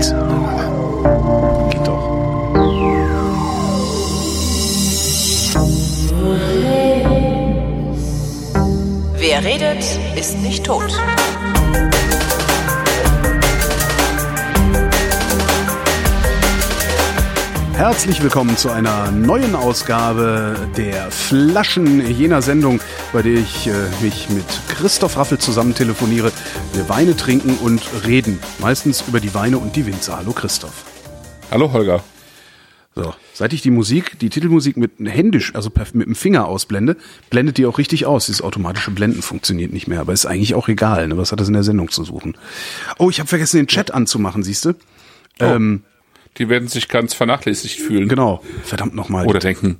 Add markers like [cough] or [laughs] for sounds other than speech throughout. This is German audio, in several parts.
jetzt? Geht doch. Wer redet, ist nicht tot. Herzlich willkommen zu einer neuen Ausgabe der Flaschen jener Sendung, bei der ich äh, mich mit Christoph Raffel zusammen telefoniere. Wir Weine trinken und reden. Meistens über die Weine und die Winzer. Hallo Christoph. Hallo Holger. So, seit ich die Musik, die Titelmusik mit händisch, also mit dem Finger ausblende, blendet die auch richtig aus. Dieses automatische Blenden funktioniert nicht mehr, aber ist eigentlich auch egal. Ne? Was hat das in der Sendung zu suchen? Oh, ich habe vergessen, den Chat anzumachen, siehst du? Oh, ähm, die werden sich ganz vernachlässigt fühlen. Genau, verdammt nochmal. Oder denken,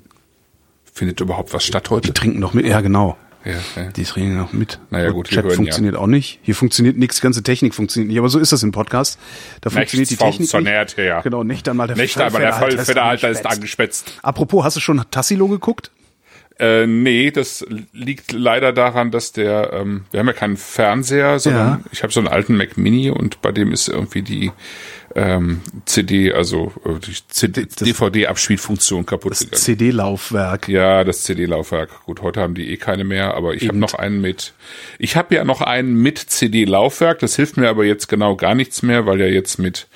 findet überhaupt was statt heute? Die trinken noch mit, ja genau. Ja, ja. Die trinken noch mit. Naja, gut, Chat hören, funktioniert ja. auch nicht. Hier funktioniert nichts, die ganze Technik funktioniert nicht. Aber so ist das im Podcast. Da funktioniert die Technik nicht. ja. Genau, nicht einmal der Nicht einmal der Vollfederhalter ist angespetzt. Apropos, hast du schon Tassilo geguckt? Äh, nee, das liegt leider daran, dass der, ähm, wir haben ja keinen Fernseher, sondern Ja. ich habe so einen alten Mac Mini und bei dem ist irgendwie die ähm, CD, also äh, die CD, Das- DVD-Abspielfunktion kaputt Das gegangen. CD-Laufwerk. Ja, das CD-Laufwerk. Gut, heute haben die eh keine mehr, aber ich habe noch einen mit. Ich habe ja noch einen mit CD-Laufwerk. Das hilft mir aber jetzt genau gar nichts mehr, weil ja jetzt mit,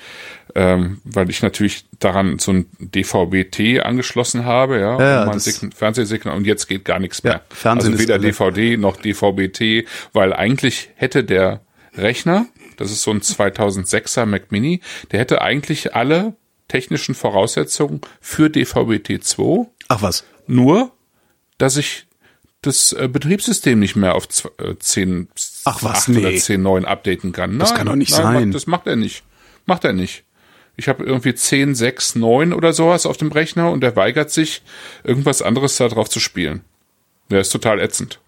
ähm, weil ich natürlich daran so ein DVB-T angeschlossen habe, ja, Ja, um mein das- Sign- Fernsehsignal und jetzt geht gar nichts mehr. Ja, Fernsehen also weder DVD noch DVB-T, weil eigentlich hätte der Rechner, das ist so ein 2006er Mac Mini, der hätte eigentlich alle technischen Voraussetzungen für DVB-T2 Ach was. nur, dass ich das äh, Betriebssystem nicht mehr auf zw- äh, 10, Ach was, 8 oder nee. 10, 9 updaten kann. Das Nein, kann doch nicht nein, sein. Das macht er nicht. Macht er nicht. Ich habe irgendwie 10, 6, 9 oder sowas auf dem Rechner und er weigert sich, irgendwas anderes da drauf zu spielen. Der ist total ätzend.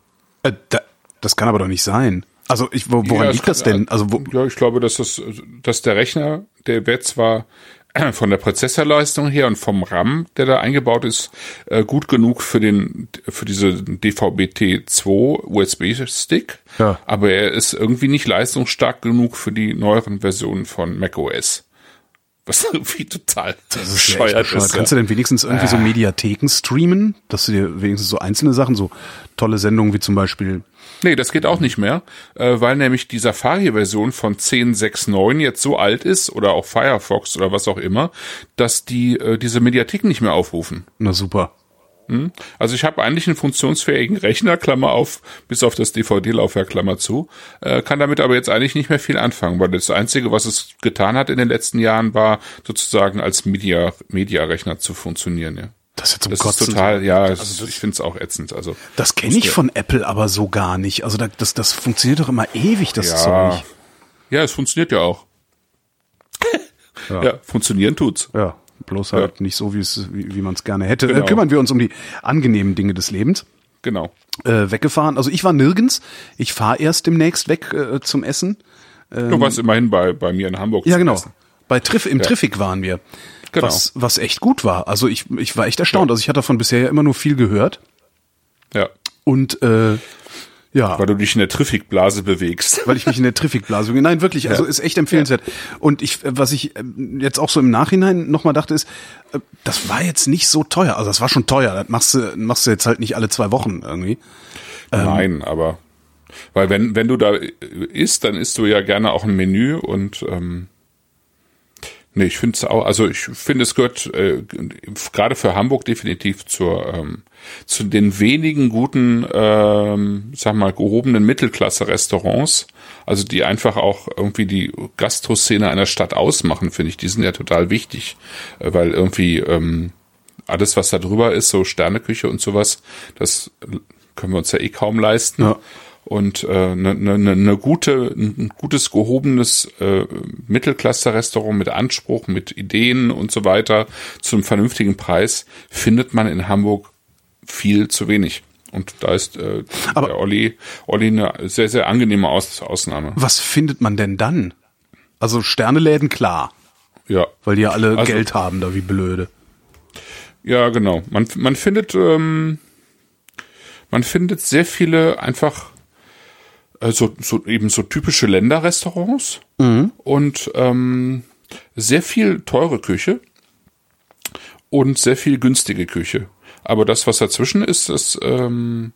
Äh, da, das kann aber doch nicht sein. Also ich, wo, woran Ja, liegt das denn? Also wo, Ja, ich glaube, dass das, dass der Rechner, der wird zwar [clears throat] von der Prozessorleistung her und vom RAM, der da eingebaut ist, äh, gut genug für den, für diese DVB-T2 USB-Stick. Ja. Aber er ist irgendwie nicht leistungsstark genug für die neueren Versionen von macOS. Was [laughs] irgendwie total das ist ja bescheuert ist. Kannst du denn wenigstens irgendwie so Mediatheken streamen, dass du dir wenigstens so einzelne Sachen, so tolle Sendungen wie zum Beispiel Nee, das geht auch nicht mehr, äh, weil nämlich die Safari-Version von 10.6.9 jetzt so alt ist oder auch Firefox oder was auch immer, dass die äh, diese Mediatheken nicht mehr aufrufen. Na super. Also ich habe eigentlich einen funktionsfähigen Rechner, Klammer auf, bis auf das DVD-Laufwerk, Klammer zu, äh, kann damit aber jetzt eigentlich nicht mehr viel anfangen, weil das Einzige, was es getan hat in den letzten Jahren, war sozusagen als Media- Media-Rechner zu funktionieren. Ja. Das ist ja zum Das ist Kotzen. total, ja, es- ich finde es auch ätzend. Also Das kenne ich von Apple aber so gar nicht. Also da, das, das funktioniert doch immer ewig, das ja, Zeug. ja, es funktioniert ja auch. [laughs] ja. funktionieren tut's. Ja, bloß halt Ja. nicht so, wie wie, man es gerne hätte. Äh, Genau. kümmern wir uns um die angenehmen Dinge des Lebens. Genau. Äh, weggefahren. Also ich war nirgends. Ich fahre erst demnächst weg äh, zum Essen. Du warst immerhin bei, bei mir in Hamburg. Ja, genau. Essen. Bei Triff, im Triffic waren wir. Genau. Was, was echt gut war. Also ich, ich war echt erstaunt. Also ich hatte davon bisher ja immer nur viel gehört. Ja. Und äh, ja, Weil du dich in der Triffikblase bewegst. [laughs] weil ich mich in der Triffikblase. Nein, wirklich, also ist echt empfehlenswert. Und ich, äh, was ich ähm, jetzt auch so im Nachhinein nochmal dachte, ist, äh, das war jetzt nicht so teuer. Also das war schon teuer. Das machst du, machst du jetzt halt nicht alle zwei Wochen irgendwie. Ähm. Nein, aber weil wenn wenn du da isst, dann isst du ja gerne auch ein Menü und ähm, nee, ich finde es auch, also ich finde es gehört äh, gerade für Hamburg definitiv zur ähm, zu den wenigen guten, ähm, sag mal gehobenen Mittelklasse-Restaurants, also die einfach auch irgendwie die Gastroszene einer Stadt ausmachen, finde ich. Die sind ja total wichtig, äh, weil irgendwie ähm, alles, was da drüber ist, so Sterneküche und sowas, das können wir uns ja eh kaum leisten. Ja. Und äh, ne, ne, ne, ne gute, ein gutes gehobenes äh, Mittelklasse-Restaurant mit Anspruch, mit Ideen und so weiter zum vernünftigen Preis findet man in Hamburg viel zu wenig. Und da ist äh, Aber- der Olli, Olli eine sehr, sehr angenehme Aus Ausnahme. Was findet man denn dann? Also Sterneläden, klar. Ja. Weil die ja alle Also- Geld haben, da wie blöde. Ja, genau. Man, man findet, ähm, man findet sehr viele einfach äh, so, so eben so typische Länderrestaurants und ähm, sehr viel teure Küche und sehr viel günstige Küche. Aber das, was dazwischen ist, ist, ähm,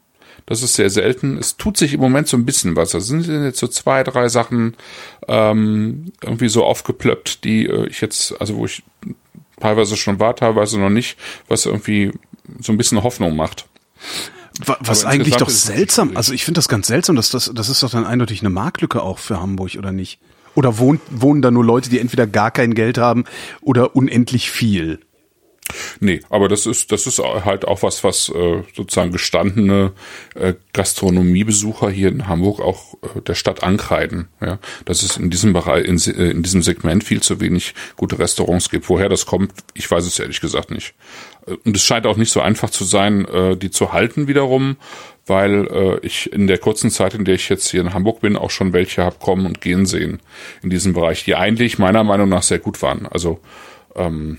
das ist sehr selten. Es tut sich im Moment so ein bisschen was. Da sind jetzt so zwei, drei Sachen ähm, irgendwie so aufgeplöppt, die äh, ich jetzt, also wo ich teilweise schon war, teilweise noch nicht, was irgendwie so ein bisschen Hoffnung macht. Was Aber eigentlich doch seltsam, also ich finde das ganz seltsam, dass das, das ist doch dann eindeutig eine Marktlücke auch für Hamburg, oder nicht? Oder wohnt, wohnen da nur Leute, die entweder gar kein Geld haben oder unendlich viel? Nee, aber das ist, das ist halt auch was, was äh, sozusagen gestandene äh, Gastronomiebesucher hier in Hamburg auch äh, der Stadt ankreiden. Ja, dass es in diesem Bereich, in, äh, in diesem Segment viel zu wenig gute Restaurants gibt. Woher das kommt, ich weiß es ehrlich gesagt nicht. Äh, und es scheint auch nicht so einfach zu sein, äh, die zu halten wiederum, weil äh, ich in der kurzen Zeit, in der ich jetzt hier in Hamburg bin, auch schon welche habe kommen und gehen sehen in diesem Bereich, die eigentlich meiner Meinung nach sehr gut waren. Also ähm,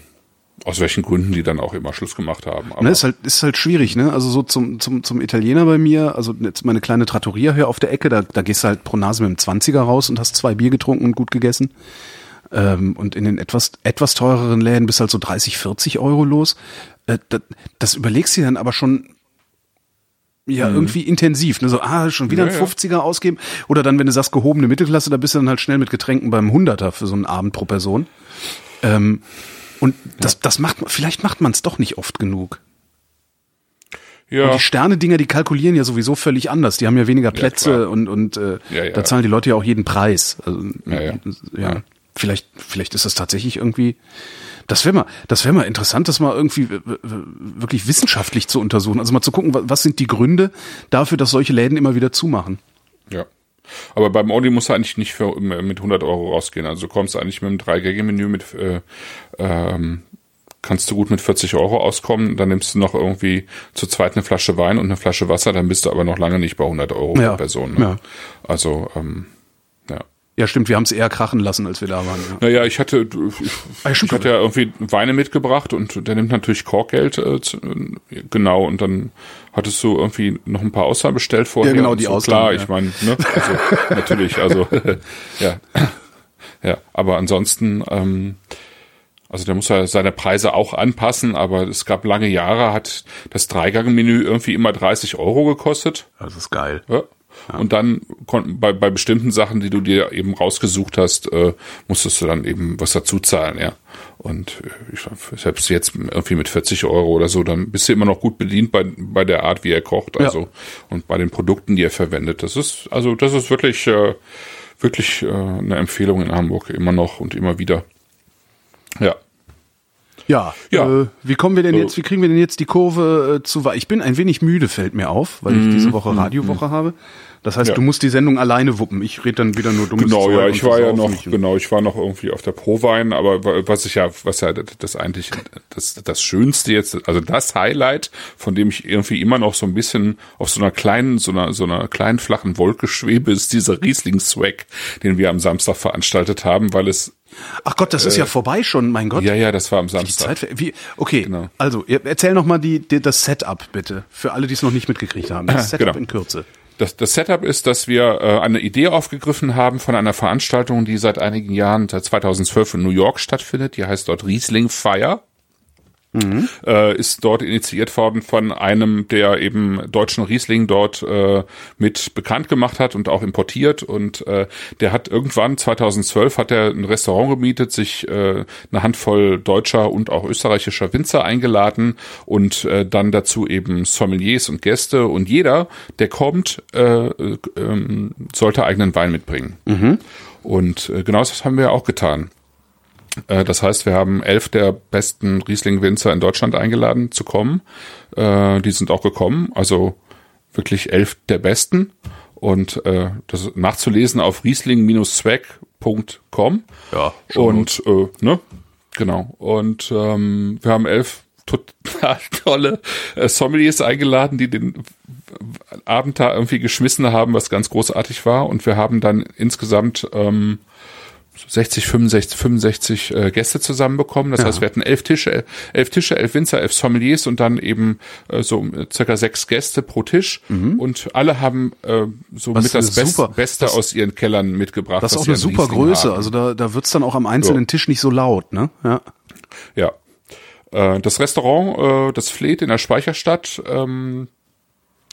aus welchen Gründen die dann auch immer Schluss gemacht haben. Aber ne, ist halt ist halt schwierig, ne? Also so zum zum zum Italiener bei mir, also jetzt meine kleine Trattoria hier auf der Ecke, da da gehst du halt pro Nase mit dem Zwanziger raus und hast zwei Bier getrunken und gut gegessen. Ähm, und in den etwas etwas teureren Läden bist halt so 30, 40 Euro los. Äh, das, das überlegst du dann aber schon ja, mhm. irgendwie intensiv. Ne? So, ah, schon wieder ja, ein 50er ja. ausgeben. Oder dann, wenn du sagst, gehobene Mittelklasse, da bist du dann halt schnell mit Getränken beim Hunderter für so einen Abend pro Person. Ähm, und das, das macht, vielleicht macht man es doch nicht oft genug. Ja. Und die Sterne-Dinger, die kalkulieren ja sowieso völlig anders. Die haben ja weniger Plätze ja, und, und äh, ja, ja. da zahlen die Leute ja auch jeden Preis. Also, ja, ja. ja. Vielleicht, vielleicht ist das tatsächlich irgendwie. Das wäre mal, das wäre mal interessant, das mal irgendwie wirklich wissenschaftlich zu untersuchen. Also mal zu gucken, was sind die Gründe dafür, dass solche Läden immer wieder zumachen. Ja. Aber beim Audi musst du eigentlich nicht für, mit 100 Euro rausgehen. Also du kommst eigentlich mit einem 3-Gänge-Menü mit, äh, ähm, kannst du gut mit 40 Euro auskommen. Dann nimmst du noch irgendwie zu zweit eine Flasche Wein und eine Flasche Wasser. Dann bist du aber noch lange nicht bei 100 Euro ja. pro Person. Ne? Ja. Also, ähm, ja, stimmt, wir haben es eher krachen lassen, als wir da waren. Ja. Naja, ich hatte, ich, ah, ich hatte ja irgendwie Weine mitgebracht und der nimmt natürlich Korkgeld, äh, genau, und dann hattest du irgendwie noch ein paar Auswahl bestellt vorher. Ja, genau, die so, Auswahl. Klar, ja. ich meine, ne, also [laughs] natürlich, also ja, ja, aber ansonsten, ähm, also der muss ja seine Preise auch anpassen, aber es gab lange Jahre, hat das Dreigang-Menü irgendwie immer 30 Euro gekostet. Das ist geil. Ja. Ja. Und dann bei, bei bestimmten Sachen, die du dir eben rausgesucht hast, äh, musstest du dann eben was dazu zahlen, ja. Und äh, ich, selbst jetzt irgendwie mit 40 Euro oder so, dann bist du immer noch gut bedient bei, bei der Art, wie er kocht, also ja. und bei den Produkten, die er verwendet. Das ist, also das ist wirklich, äh, wirklich äh, eine Empfehlung in Hamburg, immer noch und immer wieder. Ja. Ja, ja. Äh, wie kommen wir denn jetzt, wie kriegen wir denn jetzt die Kurve äh, zu Ich bin ein wenig müde, fällt mir auf, weil ich diese mhm. Woche Radiowoche mm. habe. Das heißt, ja. du musst die Sendung alleine wuppen. Ich rede dann wieder nur dummes Genau, ja, ich war ja noch, genau, ich war noch irgendwie auf der Prowein, aber was ich ja, was ja das eigentlich das, das Schönste jetzt, also das Highlight, von dem ich irgendwie immer noch so ein bisschen auf so einer kleinen, so einer, so einer kleinen flachen Wolke schwebe, ist dieser Riesling-Swag, den wir am Samstag veranstaltet haben, weil es Ach Gott, das ist ja äh, vorbei schon, mein Gott. Ja, ja, das war am Samstag. Die Zeit, wie, okay, genau. also erzähl noch mal die, die, das Setup bitte, für alle, die es noch nicht mitgekriegt haben. Das [clears throat] Setup genau. in Kürze. Das, das Setup ist, dass wir äh, eine Idee aufgegriffen haben von einer Veranstaltung, die seit einigen Jahren, seit 2012 in New York stattfindet. Die heißt dort Riesling Fire. Mhm. Äh, ist dort initiiert worden von einem, der eben deutschen Riesling dort äh, mit bekannt gemacht hat und auch importiert und äh, der hat irgendwann 2012 hat er ein Restaurant gemietet, sich äh, eine Handvoll deutscher und auch österreichischer Winzer eingeladen und äh, dann dazu eben Sommeliers und Gäste und jeder, der kommt, äh, äh, sollte eigenen Wein mitbringen. Mhm. Und genau das haben wir auch getan. Äh, das heißt, wir haben elf der besten Riesling-Winzer in Deutschland eingeladen zu kommen. Äh, die sind auch gekommen, also wirklich elf der besten. Und äh, das nachzulesen auf riesling-swag.com. Ja. Und äh, ne, genau. Und ähm, wir haben elf total [laughs] tolle äh, Sommeliers eingeladen, die den Abend da irgendwie geschmissen haben, was ganz großartig war. Und wir haben dann insgesamt ähm, 60, 65, 65 äh, Gäste zusammenbekommen. Das Ja. heißt, wir hatten elf Tische, elf Tische, elf Winzer, elf Sommeliers und dann eben äh, so circa sechs Gäste pro Tisch. Und alle haben äh, so Mhm. Was mit das Best, Beste das- aus ihren Kellern mitgebracht. Das ist auch eine super Riesling Größe. haben. Also da, da wird's dann auch am einzelnen Ja. Tisch nicht so laut, ne? Ja. Ja. Äh, Das Restaurant, äh, das Fleet in der Speicherstadt, ähm,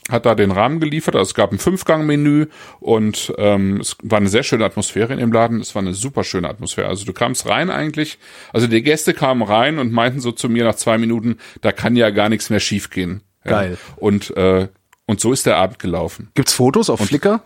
hat da den Rahmen geliefert. Also es gab ein Fünfgang-Menü und ähm, es war eine sehr schöne Atmosphäre in dem Laden. Es war eine super schöne Atmosphäre. Also du kamst rein eigentlich, also die Gäste kamen rein und meinten so zu mir nach zwei Minuten, da kann ja gar nichts mehr schiefgehen. Ja. Geil. Und äh, und so ist der Abend gelaufen. Gibt's Fotos auf Flickr?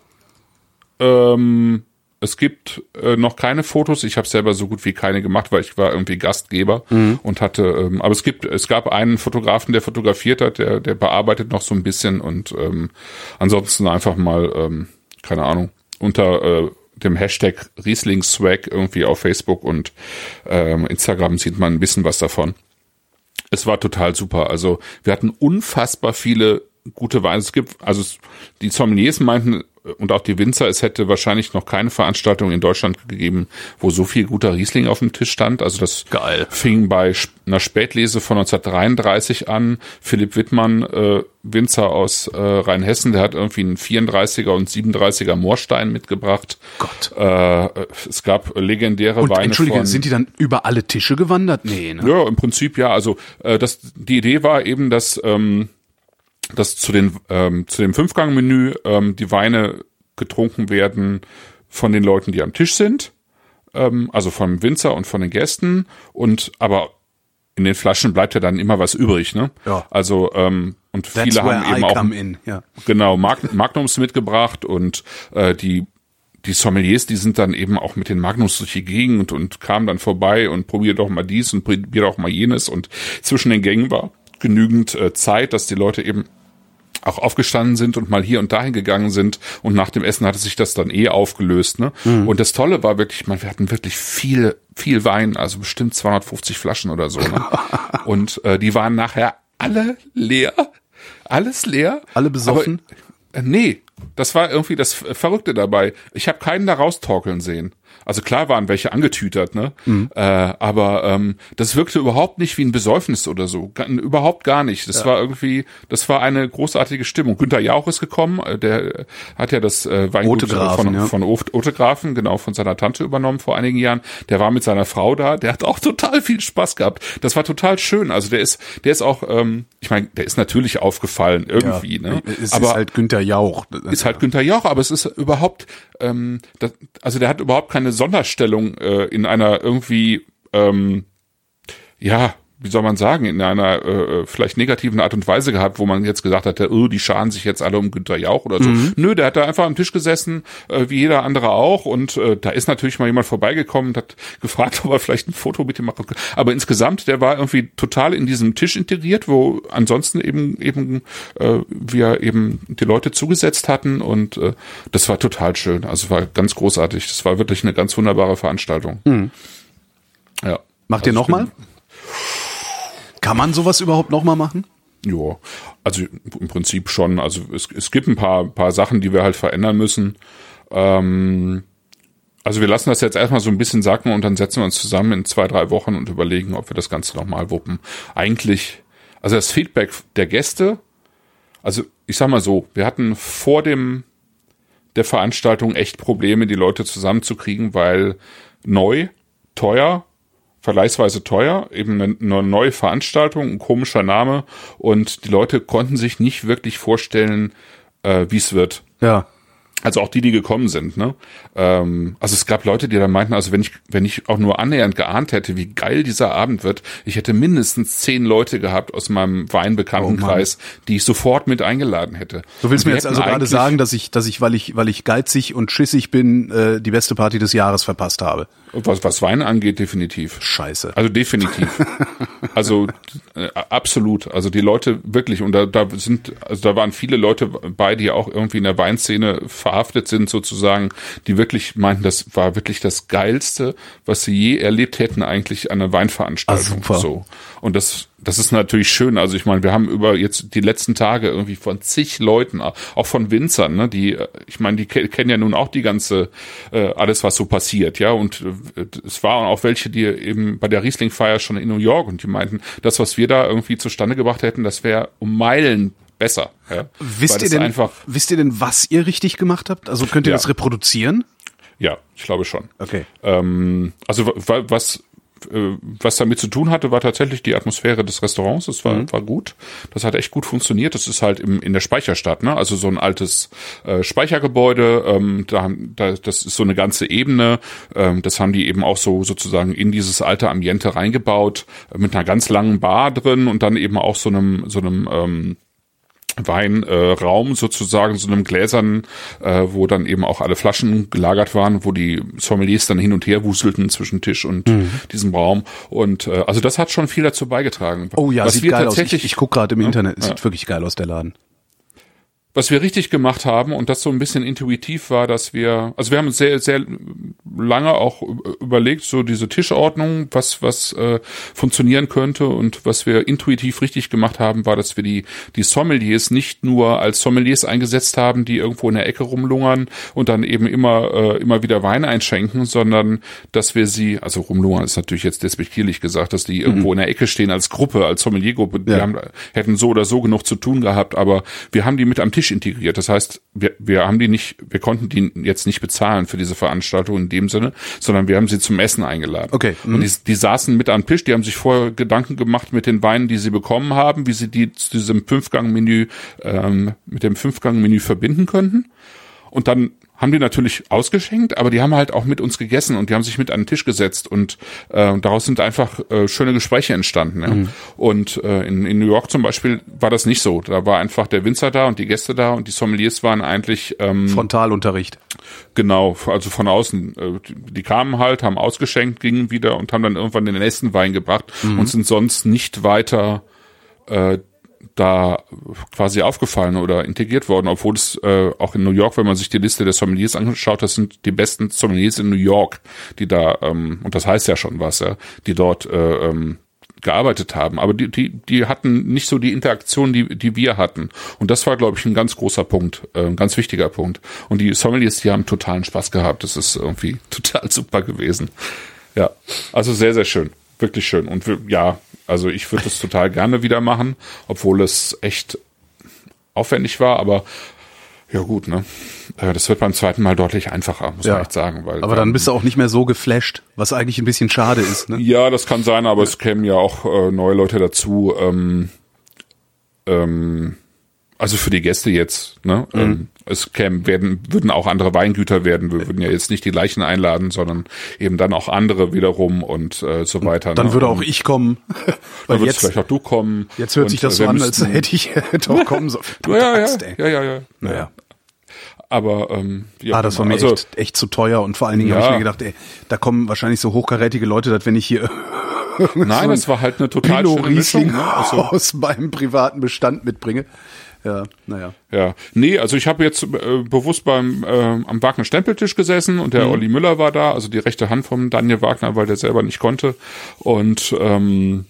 Ähm, es gibt äh, noch keine Fotos. Ich habe selber so gut wie keine gemacht, weil ich war irgendwie Gastgeber und hatte. Ähm, aber es gibt, es gab einen Fotografen, der fotografiert hat, der, der bearbeitet noch so ein bisschen und ähm, ansonsten einfach mal, ähm, keine Ahnung, unter äh, dem Hashtag Riesling Swag irgendwie auf Facebook und ähm, Instagram sieht man ein bisschen was davon. Es war total super. Also wir hatten unfassbar viele gute Weine. Es gibt, also die Sommeliers meinten und auch die Winzer, es hätte wahrscheinlich noch keine Veranstaltung in Deutschland gegeben, wo so viel guter Riesling auf dem Tisch stand. Also das Geil. fing bei einer Spätlese von 1933 an. Philipp Wittmann, äh, Winzer aus äh, Rheinhessen, der hat irgendwie einen 34er und 37er Moorstein mitgebracht. Gott. Äh, es gab legendäre Und Weine entschuldige, von sind die dann über alle Tische gewandert? Nee, ne? ja, im Prinzip ja. Also äh, das, die Idee war eben, dass, ähm, dass zu, den, ähm, zu dem Fünfgang-Menü ähm, die Weine getrunken werden von den Leuten, die am Tisch sind, ähm, also vom Winzer und von den Gästen. Und aber in den Flaschen bleibt ja dann immer was übrig, ne? Ja. Also ähm, und That's viele haben eben auch in. Ja. genau Mag Magnums mitgebracht und äh, die die Sommeliers, die sind dann eben auch mit den Magnums durch die Gegend und kamen dann vorbei und probier doch mal dies und probier doch mal jenes und zwischen den Gängen war genügend äh, Zeit, dass die Leute eben auch aufgestanden sind und mal hier und dahin gegangen sind und nach dem Essen hatte sich das dann eh aufgelöst. Ne? Und das Tolle war wirklich, man, wir hatten wirklich viel, viel Wein, also bestimmt 250 Flaschen oder so. Ne? [laughs] und äh, die waren nachher alle leer, alles leer. Alle besoffen? Aber, äh, nee, das war irgendwie das Verrückte dabei. Ich habe keinen da raustorkeln sehen. Also klar waren welche angetütert, ne? Äh, aber ähm, das wirkte überhaupt nicht wie ein Besäufnis oder so. Überhaupt gar nicht. Das war irgendwie, das war eine großartige Stimmung. Günter Jauch ist gekommen, äh, der hat ja das äh, Weingut von, ja. von Otegrafen, genau, von seiner Tante übernommen vor einigen Jahren. Der war mit seiner Frau da, der hat auch total viel Spaß gehabt. Das war total schön. Also der ist, der ist auch, ähm, ich meine, der ist natürlich aufgefallen irgendwie, ne? Es aber ist halt Günther Jauch. ist halt Günther Jauch, aber es ist überhaupt, ähm, das, also der hat überhaupt keine Sonderstellung äh, in einer irgendwie, ähm, ja, wie soll man sagen, in einer äh, vielleicht negativen Art und Weise gehabt, wo man jetzt gesagt hat, oh, die scharen sich jetzt alle um Günther Jauch oder so. Nö, der hat da einfach am Tisch gesessen, äh, wie jeder andere auch. Und äh, da ist natürlich mal jemand vorbeigekommen und hat [laughs] gefragt, ob er vielleicht ein Foto mit ihm machen kann. Aber insgesamt, der war irgendwie total in diesem Tisch integriert, wo ansonsten eben eben äh, wir eben die Leute zugesetzt hatten und äh, das war total schön. Also war ganz großartig. Das war wirklich eine ganz wunderbare Veranstaltung. Ja. Macht ihr Also ich nochmal? bin- Kann man sowas überhaupt nochmal machen? Ja, also im Prinzip schon. Also es, es gibt ein paar, paar Sachen, die wir halt verändern müssen. Ähm, also wir lassen das jetzt erstmal so ein bisschen sacken und dann setzen wir uns zusammen in zwei, drei Wochen und überlegen, ob wir das Ganze nochmal wuppen. Eigentlich, also das Feedback der Gäste, also ich sag mal so, wir hatten vor dem der Veranstaltung echt Probleme, die Leute zusammenzukriegen, weil neu, teuer, vergleichsweise teuer, eben eine, eine neue Veranstaltung, ein komischer Name und die Leute konnten sich nicht wirklich vorstellen, äh, wie es wird. Ja. Also auch die, die gekommen sind, ne? Ähm, also es gab Leute, die dann meinten, also wenn ich, wenn ich auch nur annähernd geahnt hätte, wie geil dieser Abend wird, ich hätte mindestens zehn Leute gehabt aus meinem Weinbekanntenkreis, die ich sofort mit eingeladen hätte. Du willst mir jetzt also gerade sagen, dass ich, dass ich, weil ich, weil ich geizig und schissig bin, äh, die beste Party des Jahres verpasst habe. Was, was Wein angeht, definitiv. Scheiße. Also definitiv. [laughs] also äh, absolut. Also die Leute wirklich, und da, da sind, also da waren viele Leute bei, die auch irgendwie in der Weinszene verhaftet sind, sozusagen, die wirklich meinten, das war wirklich das Geilste, was sie je erlebt hätten, eigentlich an einer Weinveranstaltung. Ah, super. So. Und das, das ist natürlich schön. Also ich meine, wir haben über jetzt die letzten Tage irgendwie von zig Leuten, auch von Winzern, ne, die, ich meine, die kennen ja nun auch die ganze, äh, alles, was so passiert, ja. Und äh, es waren auch welche, die eben bei der Riesling-Feier schon in New York und die meinten, das, was wir da irgendwie zustande gebracht hätten, das wäre um Meilen besser. Ja? Wisst ihr denn, einfach, wisst ihr denn, was ihr richtig gemacht habt? Also könnt ihr ja. das reproduzieren? Ja, ich glaube schon. Okay. Ähm, also was was damit zu tun hatte, war tatsächlich die Atmosphäre des Restaurants. Das war, mhm. war gut. Das hat echt gut funktioniert. Das ist halt im, in der Speicherstadt, ne? Also so ein altes äh, Speichergebäude. Ähm, da, da, das ist so eine ganze Ebene. Ähm, das haben die eben auch so sozusagen in dieses alte Ambiente reingebaut, äh, mit einer ganz langen Bar drin und dann eben auch so einem, so einem ähm, Weinraum äh, sozusagen, so einem Gläsern, äh, wo dann eben auch alle Flaschen gelagert waren, wo die Sommeliers dann hin und her wuselten zwischen Tisch und mhm. diesem Raum. Und äh, also das hat schon viel dazu beigetragen. Oh ja, Was sieht geil aus. Ich, ich gucke gerade im ja, Internet, ja. sieht wirklich geil aus, der Laden was wir richtig gemacht haben und das so ein bisschen intuitiv war, dass wir, also wir haben sehr, sehr lange auch überlegt, so diese Tischordnung, was, was äh, funktionieren könnte und was wir intuitiv richtig gemacht haben, war, dass wir die, die Sommeliers nicht nur als Sommeliers eingesetzt haben, die irgendwo in der Ecke rumlungern und dann eben immer, äh, immer wieder Wein einschenken, sondern dass wir sie, also rumlungern ist natürlich jetzt despektierlich gesagt, dass die mhm. irgendwo in der Ecke stehen als Gruppe, als Sommeliergruppe, die haben, hätten so oder so genug zu tun gehabt, aber wir haben die mit am Tisch Tisch integriert. Das heißt, wir, wir haben die nicht, wir konnten die jetzt nicht bezahlen für diese Veranstaltung in dem Sinne, sondern wir haben sie zum Essen eingeladen. Okay. Mhm. Und die, die saßen mit am Tisch, die haben sich vorher Gedanken gemacht mit den Weinen, die sie bekommen haben, wie sie die zu diesem Fünfgang-Menü, ähm, mit dem Fünfgang-Menü verbinden könnten. Und dann haben die natürlich ausgeschenkt, aber die haben halt auch mit uns gegessen und die haben sich mit an den Tisch gesetzt und äh, daraus sind einfach äh, schöne Gespräche entstanden. Ja. Mhm. Und äh, in, in New York zum Beispiel war das nicht so. Da war einfach der Winzer da und die Gäste da und die Sommeliers waren eigentlich ähm, Frontalunterricht. Genau, also von außen. Äh, die kamen halt, haben ausgeschenkt, gingen wieder und haben dann irgendwann den nächsten Wein gebracht mhm. und sind sonst nicht weiter äh, da quasi aufgefallen oder integriert worden, obwohl es äh, auch in New York, wenn man sich die Liste der Sommeliers anschaut, das sind die besten Sommeliers in New York, die da, ähm, und das heißt ja schon was, ja, die dort äh, ähm, gearbeitet haben. Aber die, die, die hatten nicht so die Interaktion, die, die wir hatten. Und das war, glaube ich, ein ganz großer Punkt, äh, ein ganz wichtiger Punkt. Und die Sommeliers, die haben totalen Spaß gehabt. Das ist irgendwie [laughs] total super gewesen. Ja, also sehr, sehr schön. Wirklich schön. Und ja, also ich würde das total gerne wieder machen, obwohl es echt aufwendig war, aber ja gut, ne? Äh, das wird beim zweiten Mal deutlich einfacher, muss ja. man echt sagen. Weil, aber dann bist du auch nicht mehr so geflasht, was eigentlich ein bisschen schade ist. Ne? Ja, das kann sein, aber es kämen ja auch äh, neue Leute dazu. Ähm, ähm, also für die Gäste jetzt, ne? Mhm. Ähm, es kämen, werden, würden auch andere Weingüter werden. Wir würden ja jetzt nicht die gleichen einladen, sondern eben dann auch andere wiederum und äh, so weiter. Dann ne? würde auch ich kommen. [laughs] Weil dann jetzt vielleicht auch du kommen. Jetzt hört sich das so an, als hätte ich [laughs] doch kommen sollen. [laughs] ja, ja, ja, ja, ja, Naja. Aber ähm, ja, ah, das war mir also, echt, echt zu teuer und vor allen Dingen ja. habe ich mir gedacht, ey, da kommen wahrscheinlich so hochkarätige Leute, dass wenn ich hier Nein, so das war halt eine total schöne Mischung, ne? also, aus meinem privaten Bestand mitbringe. Ja, naja. Ja, nee, also ich habe jetzt äh, bewusst beim äh, am Wagner Stempeltisch gesessen und der mhm. Olli Müller war da, also die rechte Hand vom Daniel Wagner, weil der selber nicht konnte. Und ähm,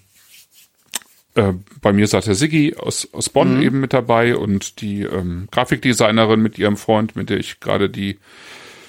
äh, bei mir saß der Siggi aus, aus Bonn mhm. eben mit dabei und die ähm, Grafikdesignerin mit ihrem Freund, mit der ich gerade die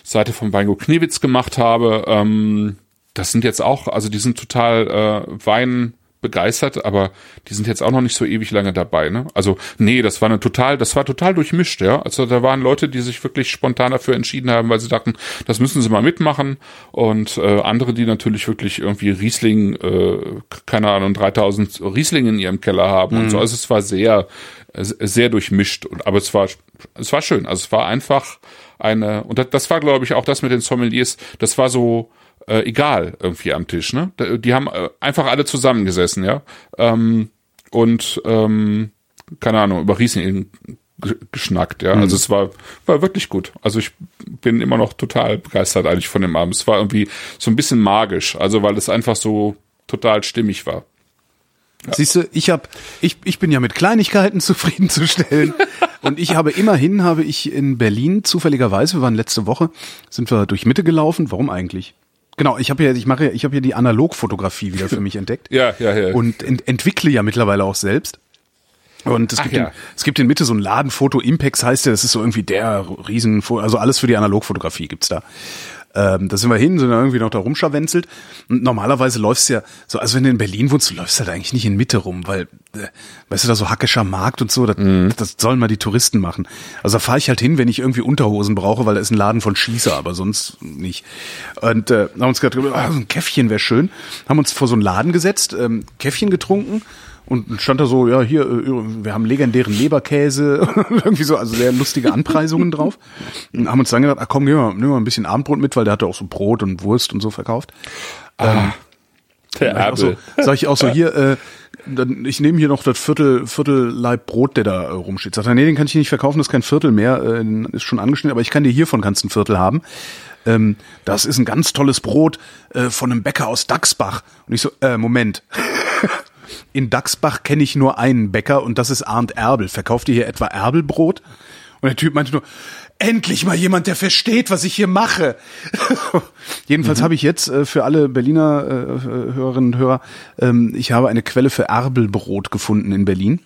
Seite von Beingo Kniewitz gemacht habe. Ähm, das sind jetzt auch, also die sind total äh, Wein begeistert, aber die sind jetzt auch noch nicht so ewig lange dabei, ne? Also, nee, das war eine total, das war total durchmischt, ja. Also da waren Leute, die sich wirklich spontan dafür entschieden haben, weil sie dachten, das müssen sie mal mitmachen und äh, andere, die natürlich wirklich irgendwie Riesling, äh, keine Ahnung, 3000 Riesling in ihrem Keller haben mhm. und so. Also es war sehr, sehr durchmischt, und aber es war, es war schön. Also es war einfach eine, und das, das war, glaube ich, auch das mit den Sommeliers, das war so, äh, egal irgendwie am Tisch. Ne? Die haben äh, einfach alle zusammengesessen, ja. Ähm, und ähm, keine Ahnung, über Riesling geschnackt, ja. Mhm. Also es war, war wirklich gut. Also ich bin immer noch total begeistert eigentlich von dem Abend. Es war irgendwie so ein bisschen magisch, also weil es einfach so total stimmig war. Ja. Siehst du, ich hab, ich, ich bin ja mit Kleinigkeiten [laughs] zufriedenzustellen. und ich habe immerhin, habe ich in Berlin zufälligerweise, wir waren letzte Woche, sind wir durch Mitte gelaufen. Warum eigentlich? Genau, ich habe ja, ich mache ich habe ja die Analogfotografie wieder für mich entdeckt. Ja, ja, ja. Und ent entwickle ja mittlerweile auch selbst. Und es Ach gibt, ja. in, es gibt in Mitte so einen Laden, Foto Impex heißt der, das ist so irgendwie der riesen, also alles für die Analogfotografie gibt's da. Ähm, da sind wir hin, sind dann irgendwie noch da rumscharwenzelt. Und normalerweise läufst du ja so, also wenn du in Berlin wohnst, du läufst halt eigentlich nicht in Mitte rum, weil, äh, weißt du, da so hackischer Markt und so, das, das sollen mal die Touristen machen. Also da fahre ich halt hin, wenn ich irgendwie Unterhosen brauche, weil da ist ein Laden von Schießer, aber sonst nicht. Und äh, haben uns gedacht, ah, so ein Käffchen wäre schön. Haben uns vor so einen Laden gesetzt, ähm, Käffchen getrunken und stand da so, ja, hier, äh, wir haben legendären Leberkäse, [laughs] irgendwie so, also sehr lustige Anpreisungen drauf. Und haben uns dann gedacht, ach komm, nehmen wir, nehmen wir ein bisschen Abendbrot mit, weil der hatte auch so Brot und Wurst und so verkauft. Der Sag ich auch so, sag ich auch so [laughs] hier, äh, dann, ich nehme hier noch das Viertel, Viertel Leib Brot, der da äh, rumsteht. Sagt er, nee, den kann ich nicht verkaufen, das ist kein Viertel mehr, äh, ist schon angeschnitten, aber ich kann dir hiervon kannst ein Viertel haben. Ähm, das ist ein ganz tolles Brot äh, von einem Bäcker aus Dachsbach. Und ich so, äh, Moment. [laughs] In Dachsbach kenne ich nur einen Bäcker und das ist Arndt Erbel. Verkauft ihr hier etwa Erbelbrot? Und der Typ meinte nur, endlich mal jemand, der versteht, was ich hier mache. [laughs] Jedenfalls habe ich jetzt äh, für alle Berliner äh, Hörerinnen und Hörer, ähm, ich habe eine Quelle für Erbelbrot gefunden in Berlin.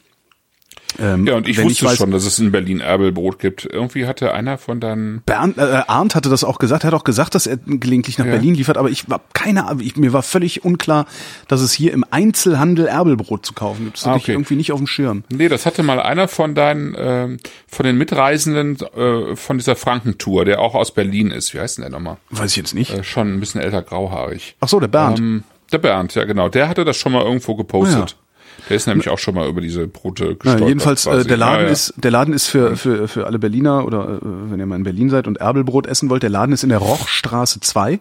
Ähm, Ja, und ich wusste weiß, schon, dass es in Berlin Erbelbrot gibt. Irgendwie hatte einer von deinen Bernd, äh, Arndt hatte das auch gesagt, er hat auch gesagt, dass er gelegentlich nach Ja. Berlin liefert, aber ich war keine Ahnung, ich, mir war völlig unklar, dass es hier im Einzelhandel Erbelbrot zu kaufen gibt. Das hatte Ah, ich okay. irgendwie nicht auf dem Schirm. Nee, das hatte mal einer von deinen, ähm, von den Mitreisenden äh, von dieser Frankentour, der auch aus Berlin ist. Wie heißt denn der nochmal? Weiß ich jetzt nicht. Äh, schon ein bisschen älter, grauhaarig. Ach so, der Bernd. Ähm, der Bernd, ja genau. Der hatte das schon mal irgendwo gepostet. Ah, ja. Der ist nämlich auch schon mal über diese Brote Ja, gestolpert. jedenfalls, äh, der Laden Ja, ja. ist, der Laden ist für, für, für alle Berliner oder äh, wenn ihr mal in Berlin seid und Erbelbrot essen wollt, der Laden ist in der Rochstraße 2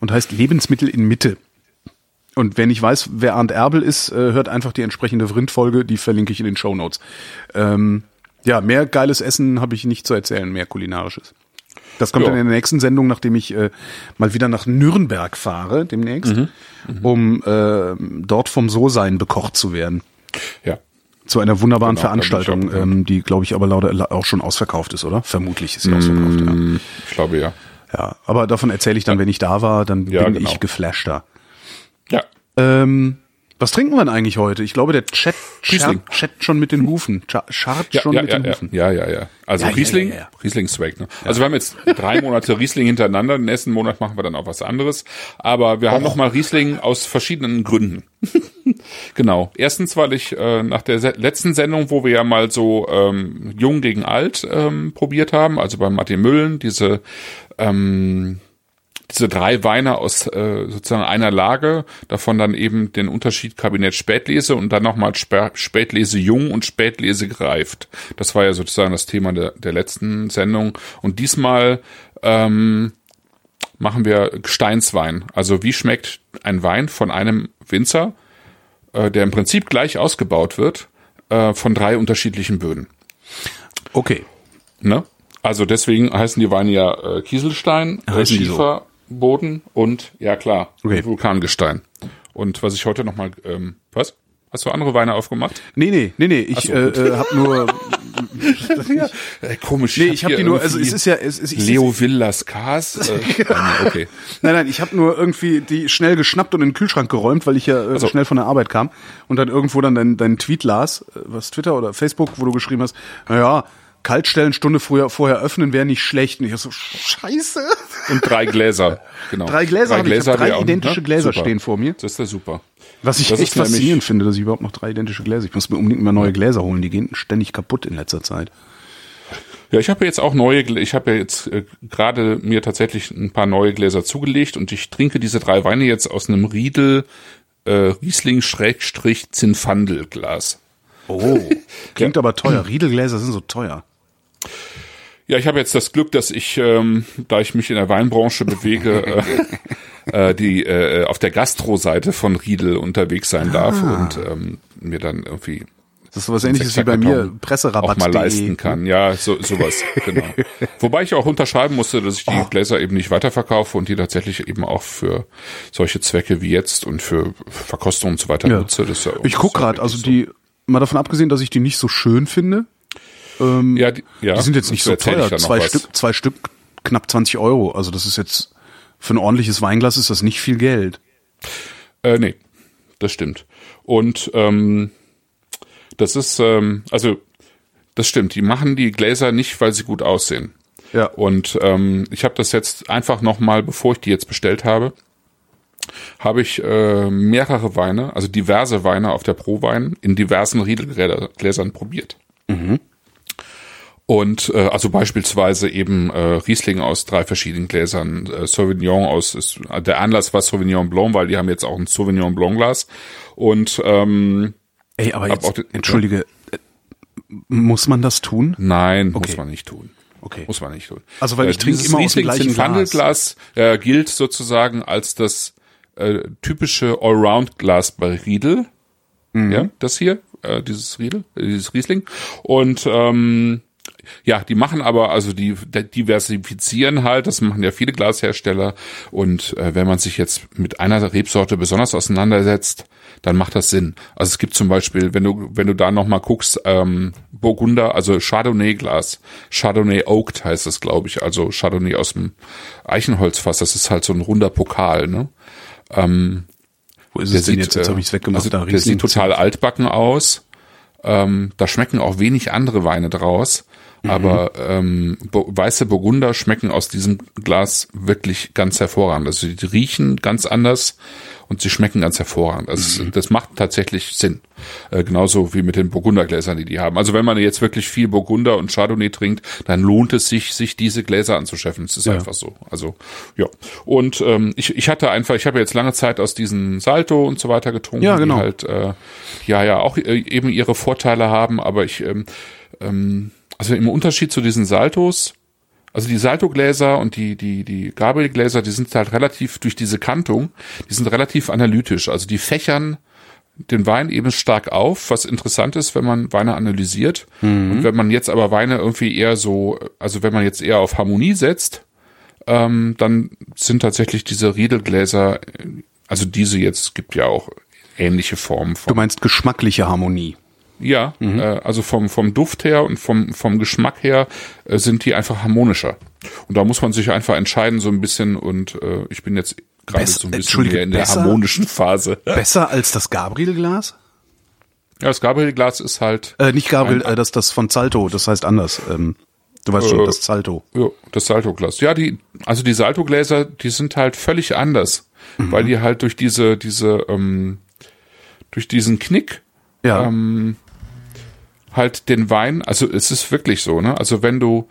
und heißt Lebensmittel in Mitte. Und wer nicht weiß, wer Arndt Erbel ist, äh, hört einfach die entsprechende Vrindfolge, die verlinke ich in den Shownotes. Ähm, ja, mehr geiles Essen habe ich nicht zu erzählen, mehr kulinarisches. Das kommt Ja. dann in der nächsten Sendung, nachdem ich äh, mal wieder nach Nürnberg fahre, demnächst, Mhm. um äh, dort vom So-Sein bekocht zu werden Ja. zu einer wunderbaren Genau, Veranstaltung, ja. ähm, die, glaube ich, aber lauter auch schon ausverkauft ist, oder? Vermutlich ist sie ausverkauft, Mm, Ich glaube ja. ja. ja. Aber davon erzähle ich dann, wenn ich da war, dann Ja, bin genau. ich geflashter. Ja. Ähm, was trinken wir denn eigentlich heute? Ich glaube, der Chat chat, schon mit den Hufen. Cha- Scharrt Ja, schon ja, mit ja, den Hufen. ja, ja, ja. Also Riesling. Riesling Swag. Ne? Also wir haben jetzt drei Monate Riesling hintereinander. Den nächsten Monat machen wir dann auch was anderes. Aber wir haben noch mal Riesling aus verschiedenen Gründen. [laughs] genau. Erstens, weil ich äh, nach der letzten Sendung, wo wir ja mal so ähm, jung gegen alt ähm, probiert haben, also bei Martin Müllen, diese ähm, diese drei Weine aus äh, sozusagen einer Lage, davon dann eben den Unterschied Kabinett Spätlese und dann nochmal Spä Spätlese jung und Spätlese gereift. Das war ja sozusagen das Thema der, der letzten Sendung. Und diesmal ähm, machen wir Gesteinswein. Also wie schmeckt ein Wein von einem Winzer, äh, der im Prinzip gleich ausgebaut wird, äh, von drei unterschiedlichen Böden. Okay. Ne? Also deswegen heißen die Weine ja äh, Kieselstein, Heißen die Schieferboden und ja klar, Okay. Vulkangestein. Und was ich heute noch mal ähm, was? Hast du andere Weine aufgemacht? Nee, nee, nee, nee. Ich so, äh, äh, habe nur. [laughs] Äh, komisch. Nee, ich habe die nur. Also es ist ja. Es, es, ich, Leo Villas Cars. [laughs] Äh, ähm, okay. Nein, nein, ich habe nur irgendwie die schnell geschnappt und in den Kühlschrank geräumt, weil ich ja äh, so. schnell von der Arbeit kam und dann irgendwo dann deinen dein Tweet las, äh, was Twitter oder Facebook, wo du geschrieben hast, naja, Kaltstellen Stunde vorher, vorher öffnen wäre nicht schlecht. Und ich so, scheiße. Und drei Gläser. Genau. Drei Gläser habe ich, ich drei wir auch, identische ne? Gläser Super. stehen vor mir. Das ist ja super. Was ich Das echt faszinierend finde, dass ich überhaupt noch drei identische Gläser. Ich muss mir unbedingt mal neue Gläser holen, die gehen ständig kaputt in letzter Zeit. Ja, ich habe ja jetzt auch neue, ich habe ja jetzt äh, gerade mir tatsächlich ein paar neue Gläser zugelegt und ich trinke diese drei Weine jetzt aus einem Riedel äh, Riesling Schrägstrich Zinfandelglas. Oh, klingt aber teuer. Riedelgläser sind so teuer. Ja, ich habe jetzt das Glück, dass ich, ähm, da ich mich in der Weinbranche bewege, [laughs] äh, äh, die äh, auf der Gastro-Seite von Riedel unterwegs sein darf Ah. und ähm, mir dann irgendwie Das ist sowas ähnliches wie bei mir, Presserabatt. auch mal leisten kann. Ja, so sowas, genau. [laughs] Wobei ich auch unterschreiben musste, dass ich die Gläser eben nicht weiterverkaufe und die tatsächlich eben auch für solche Zwecke wie jetzt und für Verkostung und so weiter Ja. nutze. Das ja, Ich guck das ist ja gerade, also wirklich die, mal davon abgesehen, dass ich die nicht so schön finde, so. ja, die, ja, die sind jetzt nicht so teuer. Zwei was. Stück, zwei Stück, knapp 20 Euro. Also das ist jetzt Für ein ordentliches Weinglas ist das nicht viel Geld. Äh, nee, das stimmt. Und ähm, das ist, ähm, also das stimmt, die machen die Gläser nicht, weil sie gut aussehen. Ja. Und ähm, ich habe das jetzt einfach nochmal, bevor ich die jetzt bestellt habe, habe ich äh, mehrere Weine, also diverse Weine auf der Pro-Wein in diversen Riedelgläsern probiert. Und äh, also beispielsweise eben äh, Riesling aus drei verschiedenen Gläsern, äh, Sauvignon aus, ist, der Anlass war Sauvignon Blanc, weil die haben jetzt auch ein Sauvignon Blanc Glas. Und ähm, Ey, aber jetzt, den- entschuldige, äh, muss man das tun? nein, Okay. muss man nicht tun. Okay. Muss man nicht tun. Also, weil ich trinke dieses immer aus dem Riesling gleichen Zinfandelglas äh, gilt sozusagen als das äh, typische Allround-Glas bei Riedel. Mhm. Ja, das hier, äh, dieses Riedel, äh, dieses Riesling. Und ähm, ja, die machen aber, also die diversifizieren halt, das machen ja viele Glashersteller. Und äh, wenn man sich jetzt mit einer Rebsorte besonders auseinandersetzt, dann macht das Sinn. Also es gibt zum Beispiel, wenn du, wenn du da nochmal guckst, ähm, Burgunder, also Chardonnay-Glas, Chardonnay Oaked heißt das, glaube ich, also Chardonnay aus dem Eichenholzfass, das ist halt so ein runder Pokal, ne? Wo ist es denn jetzt? Jetzt äh, habe ich es weggemacht. Also, da der sieht total altbacken aus. Ähm, da schmecken auch wenig andere Weine draus. Aber ähm, Bo weiße Burgunder schmecken aus diesem Glas wirklich ganz hervorragend. Also die riechen ganz anders und sie schmecken ganz hervorragend. Also Mhm. das macht tatsächlich Sinn. Äh, genauso wie mit den Burgundergläsern, die die haben. Also wenn man jetzt wirklich viel Burgunder und Chardonnay trinkt, dann lohnt es sich, sich diese Gläser anzuschaffen. Es ist Ja. einfach so. Also ja. Und ähm, ich, ich hatte einfach, ich habe jetzt lange Zeit aus diesen Salto und so weiter getrunken, Ja, genau. die halt äh, ja ja auch äh, eben ihre Vorteile haben, aber ich ähm, ähm, also im Unterschied zu diesen Saltos, also die Salto-Gläser und die, die, die Gabriel-Gläser, die sind halt relativ durch diese Kantung, die sind relativ analytisch. Also die fächern den Wein eben stark auf, was interessant ist, wenn man Weine analysiert. Und wenn man jetzt aber Weine irgendwie eher so, also wenn man jetzt eher auf Harmonie setzt, ähm, dann sind tatsächlich diese Riedelgläser, also diese jetzt, gibt ja auch ähnliche Formen von. Du meinst geschmackliche Harmonie. Ja, äh, also vom, vom Duft her und vom, vom Geschmack her äh, sind die einfach harmonischer. Und da muss man sich einfach entscheiden so ein bisschen und äh, ich bin jetzt gerade so ein bisschen mehr in der besser? harmonischen Phase. [laughs] Besser als das Gabriel-Glas? Ja, das Gabriel-Glas ist halt, Äh, nicht Gabriel, äh, das, das von Zalto, das heißt anders. Ähm, du weißt schon, Äh, das Zalto. ja, das Salto-Glas. Ja, die, also die Salto-Gläser, die sind halt völlig anders, weil die halt durch diese, diese, ähm, durch diesen Knick Ja. ähm, halt den Wein, also es ist wirklich so, ne? Also wenn du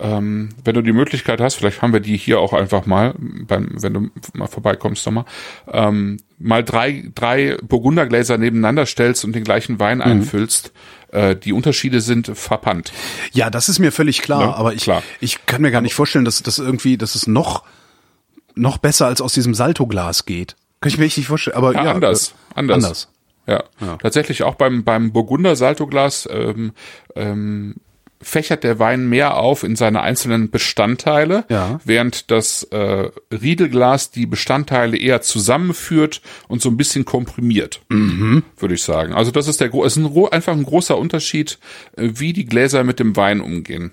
ähm, wenn du die Möglichkeit hast, vielleicht haben wir die hier auch einfach mal, beim, wenn du mal vorbeikommst nochmal, ähm, mal drei, drei Burgundergläser nebeneinander stellst und den gleichen Wein einfüllst, äh, die Unterschiede sind verpannt. Ja, das ist mir völlig klar, Ne? aber ich, Klar. ich kann mir gar nicht vorstellen, dass das irgendwie, dass es noch, noch besser als aus diesem Salto-Glas geht. Kann ich mir echt nicht vorstellen, aber ja. Ja, anders, äh, anders. Anders. Ja. tatsächlich auch beim, beim Burgunder Saltoglas ähm, ähm, fächert der Wein mehr auf in seine einzelnen Bestandteile, Ja. während das äh, Riedelglas die Bestandteile eher zusammenführt und so ein bisschen komprimiert, Mhm. würde ich sagen. Also das ist der es ist ein, einfach ein großer Unterschied, äh, wie die Gläser mit dem Wein umgehen.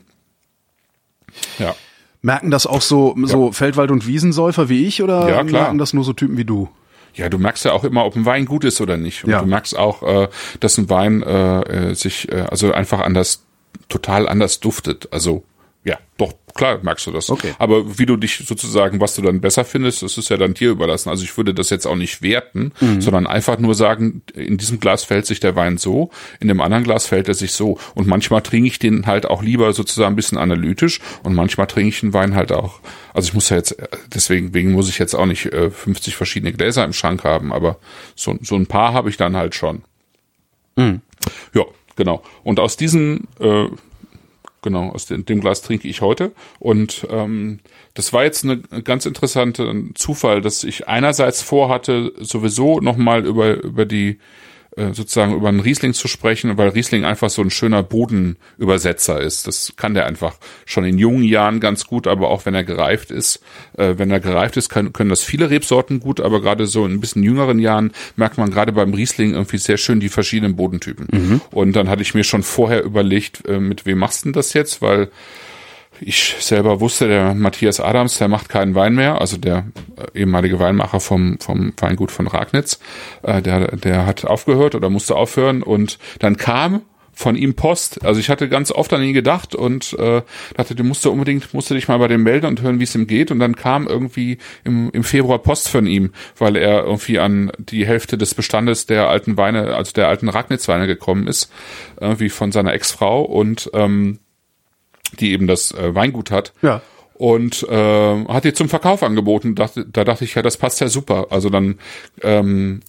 Ja. Merken das auch so, so Feldwald- und Wiesensäufer wie ich oder Ja, merken das nur so Typen wie du? Ja, du merkst ja auch immer, ob ein Wein gut ist oder nicht. Und Ja. du merkst auch, äh, dass ein Wein äh, sich äh, also einfach anders, total anders duftet. Also ja, doch klar merkst du das. Okay. Aber wie du dich sozusagen, was du dann besser findest, das ist ja dann dir überlassen. Also ich würde das jetzt auch nicht werten, Mhm. sondern einfach nur sagen, in diesem Glas fällt sich der Wein so, in dem anderen Glas fällt er sich so. Und manchmal trinke ich den halt auch lieber sozusagen ein bisschen analytisch und manchmal trinke ich den Wein halt auch. Also ich muss ja jetzt, äh, deswegen wegen muss ich jetzt auch nicht äh, 50 verschiedene Gläser im Schrank haben, aber so, so ein paar habe ich dann halt schon. Ja, genau. Und aus diesen, äh, genau, aus dem, dem Glas trinke ich heute. Und ähm, das war jetzt eine ganz interessante Zufall, dass ich einerseits vorhatte, sowieso nochmal über, über die sozusagen über einen Riesling zu sprechen, weil Riesling einfach so ein schöner Bodenübersetzer ist. Das kann der einfach schon in jungen Jahren ganz gut, aber auch wenn er gereift ist. Äh, wenn er gereift ist, können das viele Rebsorten gut, aber gerade so in ein bisschen jüngeren Jahren merkt man gerade beim Riesling irgendwie sehr schön die verschiedenen Bodentypen. Und dann hatte ich mir schon vorher überlegt, äh, mit wem machst du denn das jetzt, weil ich selber wusste, der Matthias Adams, der macht keinen Wein mehr, also der äh, ehemalige Weinmacher vom, vom Weingut von Ragnitz, äh, der, der hat aufgehört oder musste aufhören und dann kam von ihm Post. Also ich hatte ganz oft an ihn gedacht und äh, dachte, du musst unbedingt, musst du dich mal bei dem melden und hören, wie es ihm geht. Und dann kam irgendwie im, im Februar Post von ihm, weil er irgendwie an die Hälfte des Bestandes der alten Weine, also der alten Ragnitz-Weine gekommen ist, irgendwie von seiner Ex-Frau und ähm, die eben das äh, Weingut hat. Ja. Und äh, hat die zum Verkauf angeboten. Dachte, da dachte ich, ja, das passt ja super. Also dann ähm,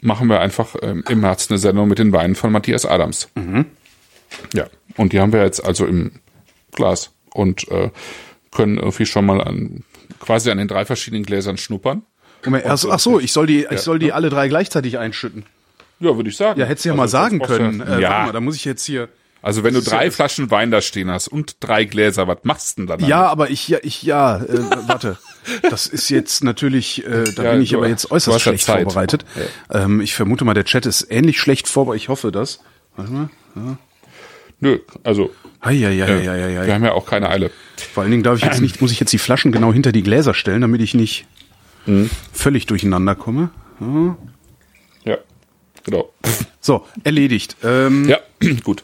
machen wir einfach ähm, im März eine Sendung mit den Weinen von Matthias Adams. Mhm. Ja, und die haben wir jetzt also im Glas und äh, können irgendwie schon mal an quasi an den drei verschiedenen Gläsern schnuppern. Moment, ach, ach so, ich soll die, ich soll die alle drei gleichzeitig einschütten. Ja, würde ich sagen. Ja, hättest du ja Also mal sagen können. Äh, ja, mal, da muss ich jetzt hier. Also wenn du ja drei das- Flaschen Wein da stehen hast und drei Gläser, was machst du denn dann? Ja, aber ich, ja, ich, ja, äh, warte. Das ist jetzt natürlich, äh, da Ja, bin ich du- aber jetzt äußerst ja schlecht Zeit. vorbereitet. Ähm, ich vermute mal, der Chat ist ähnlich schlecht vorbereitet. Ich hoffe das. Warte mal. Nö, also Hei, hei, hei, äh, hei, hei. wir haben ja auch keine Eile. Vor allen Dingen darf ich jetzt nicht, muss ich jetzt die Flaschen genau hinter die Gläser stellen, damit ich nicht Mhm. völlig durcheinander komme. Ja, genau. So, erledigt. Ähm, Ja, [clears throat] gut.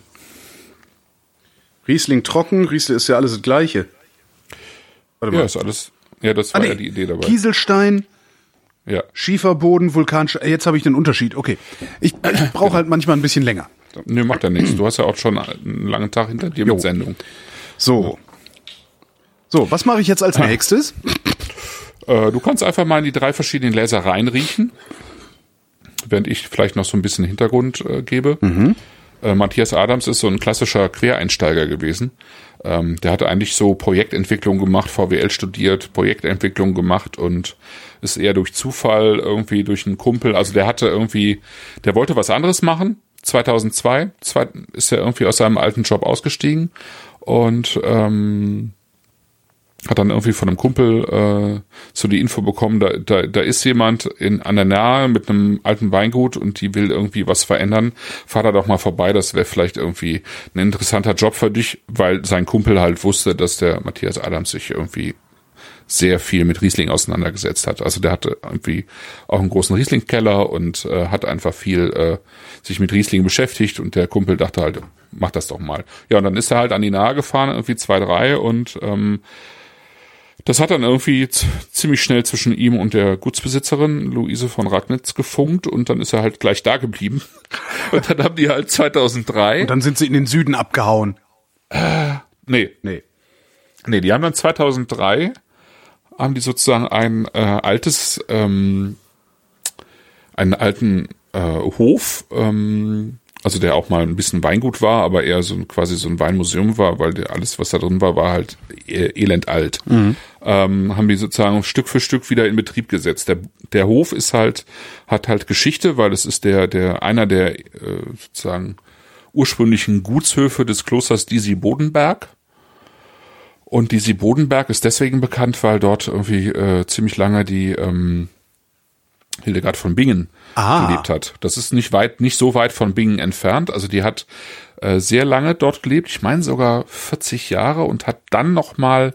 Riesling trocken, Riesling ist ja alles das Gleiche. Warte Ja, mal. ist alles. Ja, das Ah, war nee. ja die Idee dabei. Kieselstein, Ja. Schieferboden, Vulkanstein. äh, Jetzt habe ich den Unterschied. Okay. Ich, ich [clears throat] brauche halt manchmal ein bisschen länger. Nö, macht ja nichts. Du hast ja auch schon einen langen Tag hinter dir Jo. mit Sendung. So. So, was mache ich jetzt als [laughs] nächstes? Äh, du kannst einfach mal in die drei verschiedenen Gläser reinriechen, während ich vielleicht noch so ein bisschen Hintergrund äh, gebe. Äh, Matthias Adams ist so ein klassischer Quereinsteiger gewesen. Ähm, der hatte eigentlich so Projektentwicklung gemacht, VWL studiert, Projektentwicklung gemacht und ist eher durch Zufall irgendwie durch einen Kumpel. Also der hatte irgendwie, der wollte was anderes machen. 2002 zwei, ist er irgendwie aus seinem alten Job ausgestiegen und ähm, hat dann irgendwie von einem Kumpel äh, so die Info bekommen, da, da, da ist jemand in, an der Nahe mit einem alten Weingut und die will irgendwie was verändern. Fahr da doch mal vorbei, das wäre vielleicht irgendwie ein interessanter Job für dich, weil sein Kumpel halt wusste, dass der Matthias Adams sich irgendwie sehr viel mit Riesling auseinandergesetzt hat. Also der hatte irgendwie auch einen großen Riesling-Keller und äh, hat einfach viel äh, sich mit Riesling beschäftigt und der Kumpel dachte halt, mach das doch mal. Ja, und dann ist er halt an die Nahe gefahren, irgendwie zwei, drei und ähm, das hat dann irgendwie ziemlich schnell zwischen ihm und der Gutsbesitzerin Luise von Ragnitz gefunkt und dann ist er halt gleich da geblieben. [laughs] Und dann haben die halt 2003, Und dann sind sie in den Süden abgehauen. nee, Nee. nee, die haben dann 2003 haben die sozusagen ein äh, altes, ähm, einen alten äh, Hof, ähm, also der auch mal ein bisschen Weingut war, aber eher so ein, quasi so ein Weinmuseum war, weil der, alles, was da drin war, war halt e- elend alt. Ähm, haben die sozusagen Stück für Stück wieder in Betrieb gesetzt. Der, der Hof ist halt, hat halt Geschichte, weil es ist der, der, einer der äh, sozusagen ursprünglichen Gutshöfe des Klosters Disi Bodenberg. Und Disi Bodenberg ist deswegen bekannt, weil dort irgendwie äh, ziemlich lange die ähm, Hildegard von Bingen Ah. gelebt hat. Das ist nicht weit, nicht so weit von Bingen entfernt. Also die hat äh, sehr lange dort gelebt. Ich meine sogar 40 Jahre und hat dann noch mal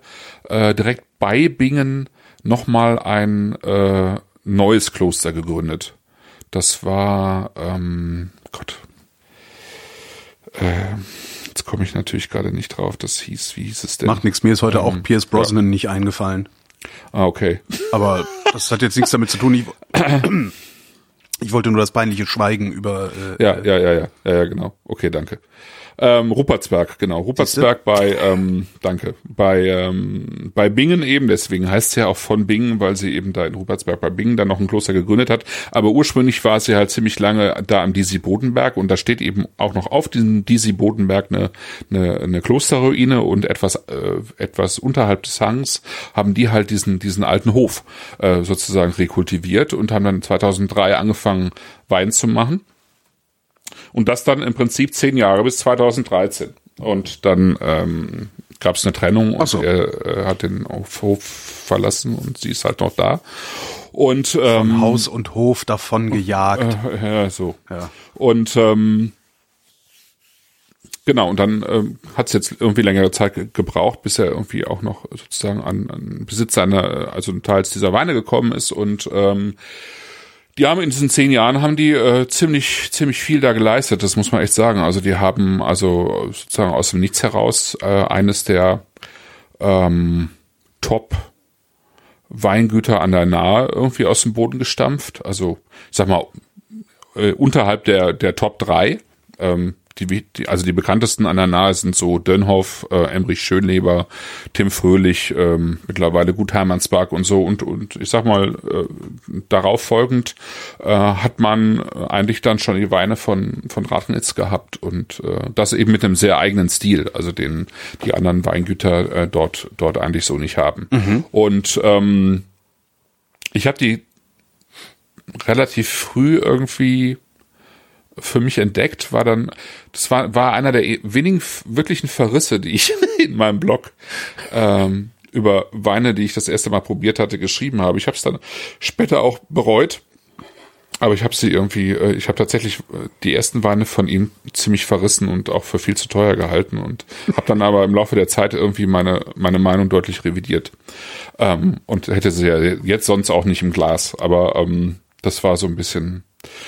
äh, direkt bei Bingen noch mal ein äh, neues Kloster gegründet. Das war ähm, Gott. Äh, jetzt komme ich natürlich gerade nicht drauf. Das hieß, wie hieß es denn? Macht nichts. Mir ist heute Ähm, auch Pierce Brosnan nicht eingefallen. Ah, okay. Aber das hat jetzt nichts damit zu tun. Ich, [coughs] ich wollte nur das peinliche Schweigen über. Äh, Ja, ja, ja, ja, ja, ja, genau. Okay, danke. Ähm, Ruppertsberg, genau. Ruppertsberg bei, ähm, danke, bei, ähm, bei Bingen eben, deswegen heißt es ja auch von Bingen, weil sie eben da in Ruppertsberg bei Bingen dann noch ein Kloster gegründet hat. Aber ursprünglich war sie halt ziemlich lange da am Disi Bodenberg und da steht eben auch noch auf diesem Disi Bodenberg eine, eine, eine Klosterruine und etwas, äh, etwas unterhalb des Hangs haben die halt diesen, diesen alten Hof äh, sozusagen rekultiviert und haben dann 2003 angefangen, Wein zu machen. Und das dann im Prinzip zehn Jahre bis 2013. Und dann ähm, gab es eine Trennung und so. er äh, hat den Hof verlassen und sie ist halt noch da. Und ähm, Haus und Hof davon gejagt. äh, ja, so. Ja. Und ähm, Genau, und dann ähm, hat es jetzt irgendwie längere Zeit ge gebraucht, bis er irgendwie auch noch sozusagen an, an Besitz einer, also Teils dieser Weine gekommen ist. Und ähm, die haben in diesen zehn Jahren haben die äh, ziemlich ziemlich viel da geleistet. Das muss man echt sagen. Also die haben also sozusagen aus dem Nichts heraus äh, eines der ähm, Top Weingüter an der Nahe irgendwie aus dem Boden gestampft. Also ich sag mal äh, unterhalb der der Top drei. Ähm, die, die, also die bekanntesten an der Nahe sind so Dönhoff, äh, Emrich Schönleber, Tim Fröhlich, ähm, mittlerweile Gut Hermannsberg und so und und ich sag mal äh, darauf folgend äh, hat man eigentlich dann schon die Weine von von Rathenitz gehabt und äh, das eben mit einem sehr eigenen Stil, also den die anderen Weingüter äh, dort dort eigentlich so nicht haben. Mhm. Und ähm, ich habe die relativ früh irgendwie für mich entdeckt, war dann, das war, war einer der wenigen wirklichen Verrisse, die ich [laughs] in meinem Blog ähm, über Weine, die ich das erste Mal probiert hatte, geschrieben habe. Ich habe es dann später auch bereut, aber ich habe sie irgendwie, äh, ich habe tatsächlich äh, die ersten Weine von ihm ziemlich verrissen und auch für viel zu teuer gehalten und habe dann aber im Laufe der Zeit irgendwie meine meine Meinung deutlich revidiert ähm, und hätte sie ja jetzt sonst auch nicht im Glas, aber ähm, das war so ein bisschen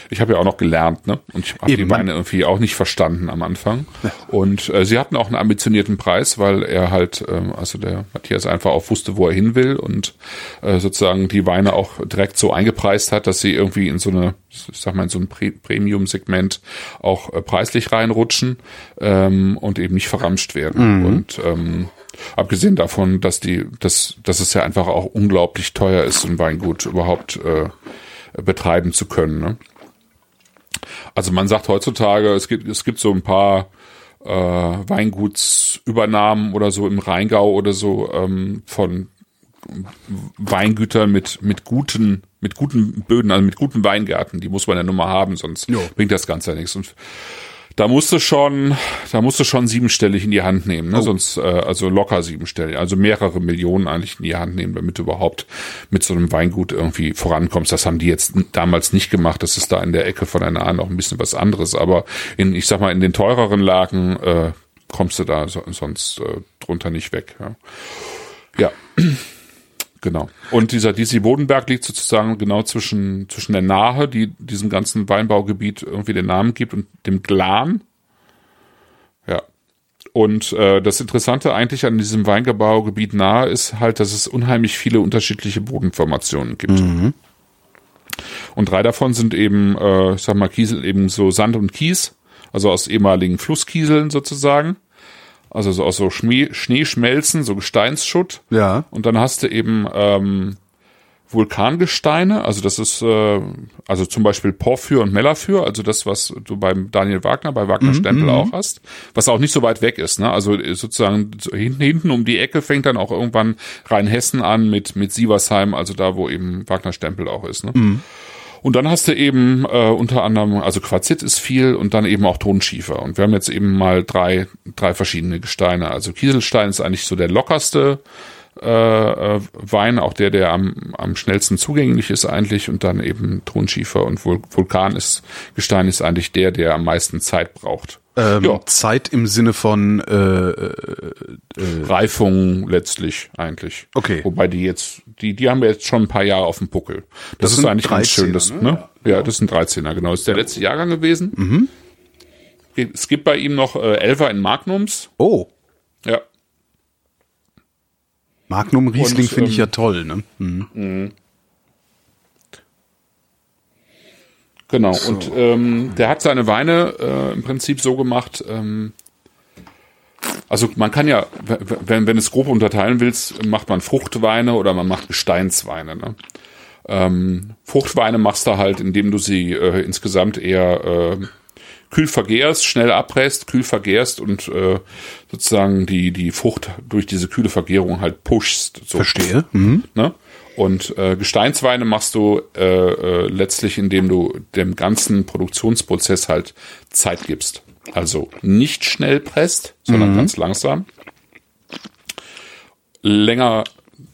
ich habe ja auch noch gelernt, ne? Und ich habe die Weine irgendwie auch nicht verstanden am Anfang. Ja. Und äh, sie hatten auch einen ambitionierten Preis, weil er halt, ähm, also der Matthias einfach auch wusste, wo er hin will und äh, sozusagen die Weine auch direkt so eingepreist hat, dass sie irgendwie in so eine, ich sag mal, in so ein Premium-Segment auch äh, preislich reinrutschen ähm, und eben nicht verramscht werden. Mhm. Und ähm, abgesehen davon, dass die, dass, dass es ja einfach auch unglaublich teuer ist, ein Weingut überhaupt äh, betreiben zu können. Ne? Also man sagt heutzutage, es gibt, es gibt so ein paar äh, Weingutsübernahmen oder so im Rheingau oder so ähm, von Weingütern mit, mit guten, mit guten Böden, also mit guten Weingärten, die muss man ja nun mal haben, sonst jo. bringt das Ganze ja nichts. Und da musst du schon, da musst du schon siebenstellig in die Hand nehmen, ne? Oh. sonst äh, also locker siebenstellig, also mehrere Millionen eigentlich in die Hand nehmen, damit du überhaupt mit so einem Weingut irgendwie vorankommst. Das haben die jetzt damals nicht gemacht. Das ist da in der Ecke von Nahe noch ein bisschen was anderes, aber in, ich sag mal, in den teureren Lagen äh, kommst du da so, sonst äh, drunter nicht weg. Ja. ja. Genau. Und dieser DC Bodenberg liegt sozusagen genau zwischen, zwischen der Nahe, die diesem ganzen Weinbaugebiet irgendwie den Namen gibt, und dem Glan. Ja. Und äh, das Interessante eigentlich an diesem Weinbaugebiet nahe ist halt, dass es unheimlich viele unterschiedliche Bodenformationen gibt. Mhm. Und drei davon sind eben, äh, ich sag mal, Kiesel, eben so Sand und Kies, also aus ehemaligen Flusskieseln sozusagen also so aus so Schmee, Schneeschmelzen, so Gesteinsschutt. Ja. Und dann hast du eben ähm, Vulkangesteine, also das ist äh, also zum Beispiel Porphyr und Mellaphyr, also das, was du beim Daniel Wagner, bei Wagner mhm, Stempel mhm. auch hast, was auch nicht so weit weg ist. Ne? Also sozusagen hinten, hinten um die Ecke fängt dann auch irgendwann Rheinhessen an mit mit Sieversheim, also da, wo eben Wagner Stempel auch ist. Ne? Mhm. Und dann hast du eben äh, unter anderem, also Quarzit ist viel und dann eben auch Tonschiefer. Und wir haben jetzt eben mal drei, drei verschiedene Gesteine. Also Kieselstein ist eigentlich so der lockerste äh, äh, Wein, auch der, der am, am schnellsten zugänglich ist eigentlich. Und dann eben Tonschiefer und Vul Vulkan ist, Gestein ist eigentlich der, der am meisten Zeit braucht. Ähm, ja. Zeit im Sinne von äh, äh, äh, Reifung letztlich eigentlich. Okay. Wobei die jetzt, die, die haben wir jetzt schon ein paar Jahre auf dem Puckel. Das, das ist eigentlich ganz schön. Das, ne? ne? Ja, ja, das ist ein 13er, genau. Das ist der letzte Jahrgang gewesen. Mhm. Es gibt bei ihm noch äh, Elfer in Magnums. Oh. Ja. Magnum Riesling finde ich ja ähm, toll, ne? Mhm. Genau, so. und ähm, der hat seine Weine äh, im Prinzip so gemacht, ähm, also man kann ja, wenn, wenn es grob unterteilen willst, macht man Fruchtweine oder man macht Gesteinsweine. Ne? Ähm, Fruchtweine machst du halt, indem du sie äh, insgesamt eher äh, kühl vergärst, schnell abpresst, kühl vergärst und äh, sozusagen die, die Frucht durch diese kühle Vergärung halt pushst. So. Verstehe. Mhm. Ne? Und äh, Gesteinsweine machst du äh, äh, letztlich, indem du dem ganzen Produktionsprozess halt Zeit gibst. Also nicht schnell presst, sondern mhm. ganz langsam. Länger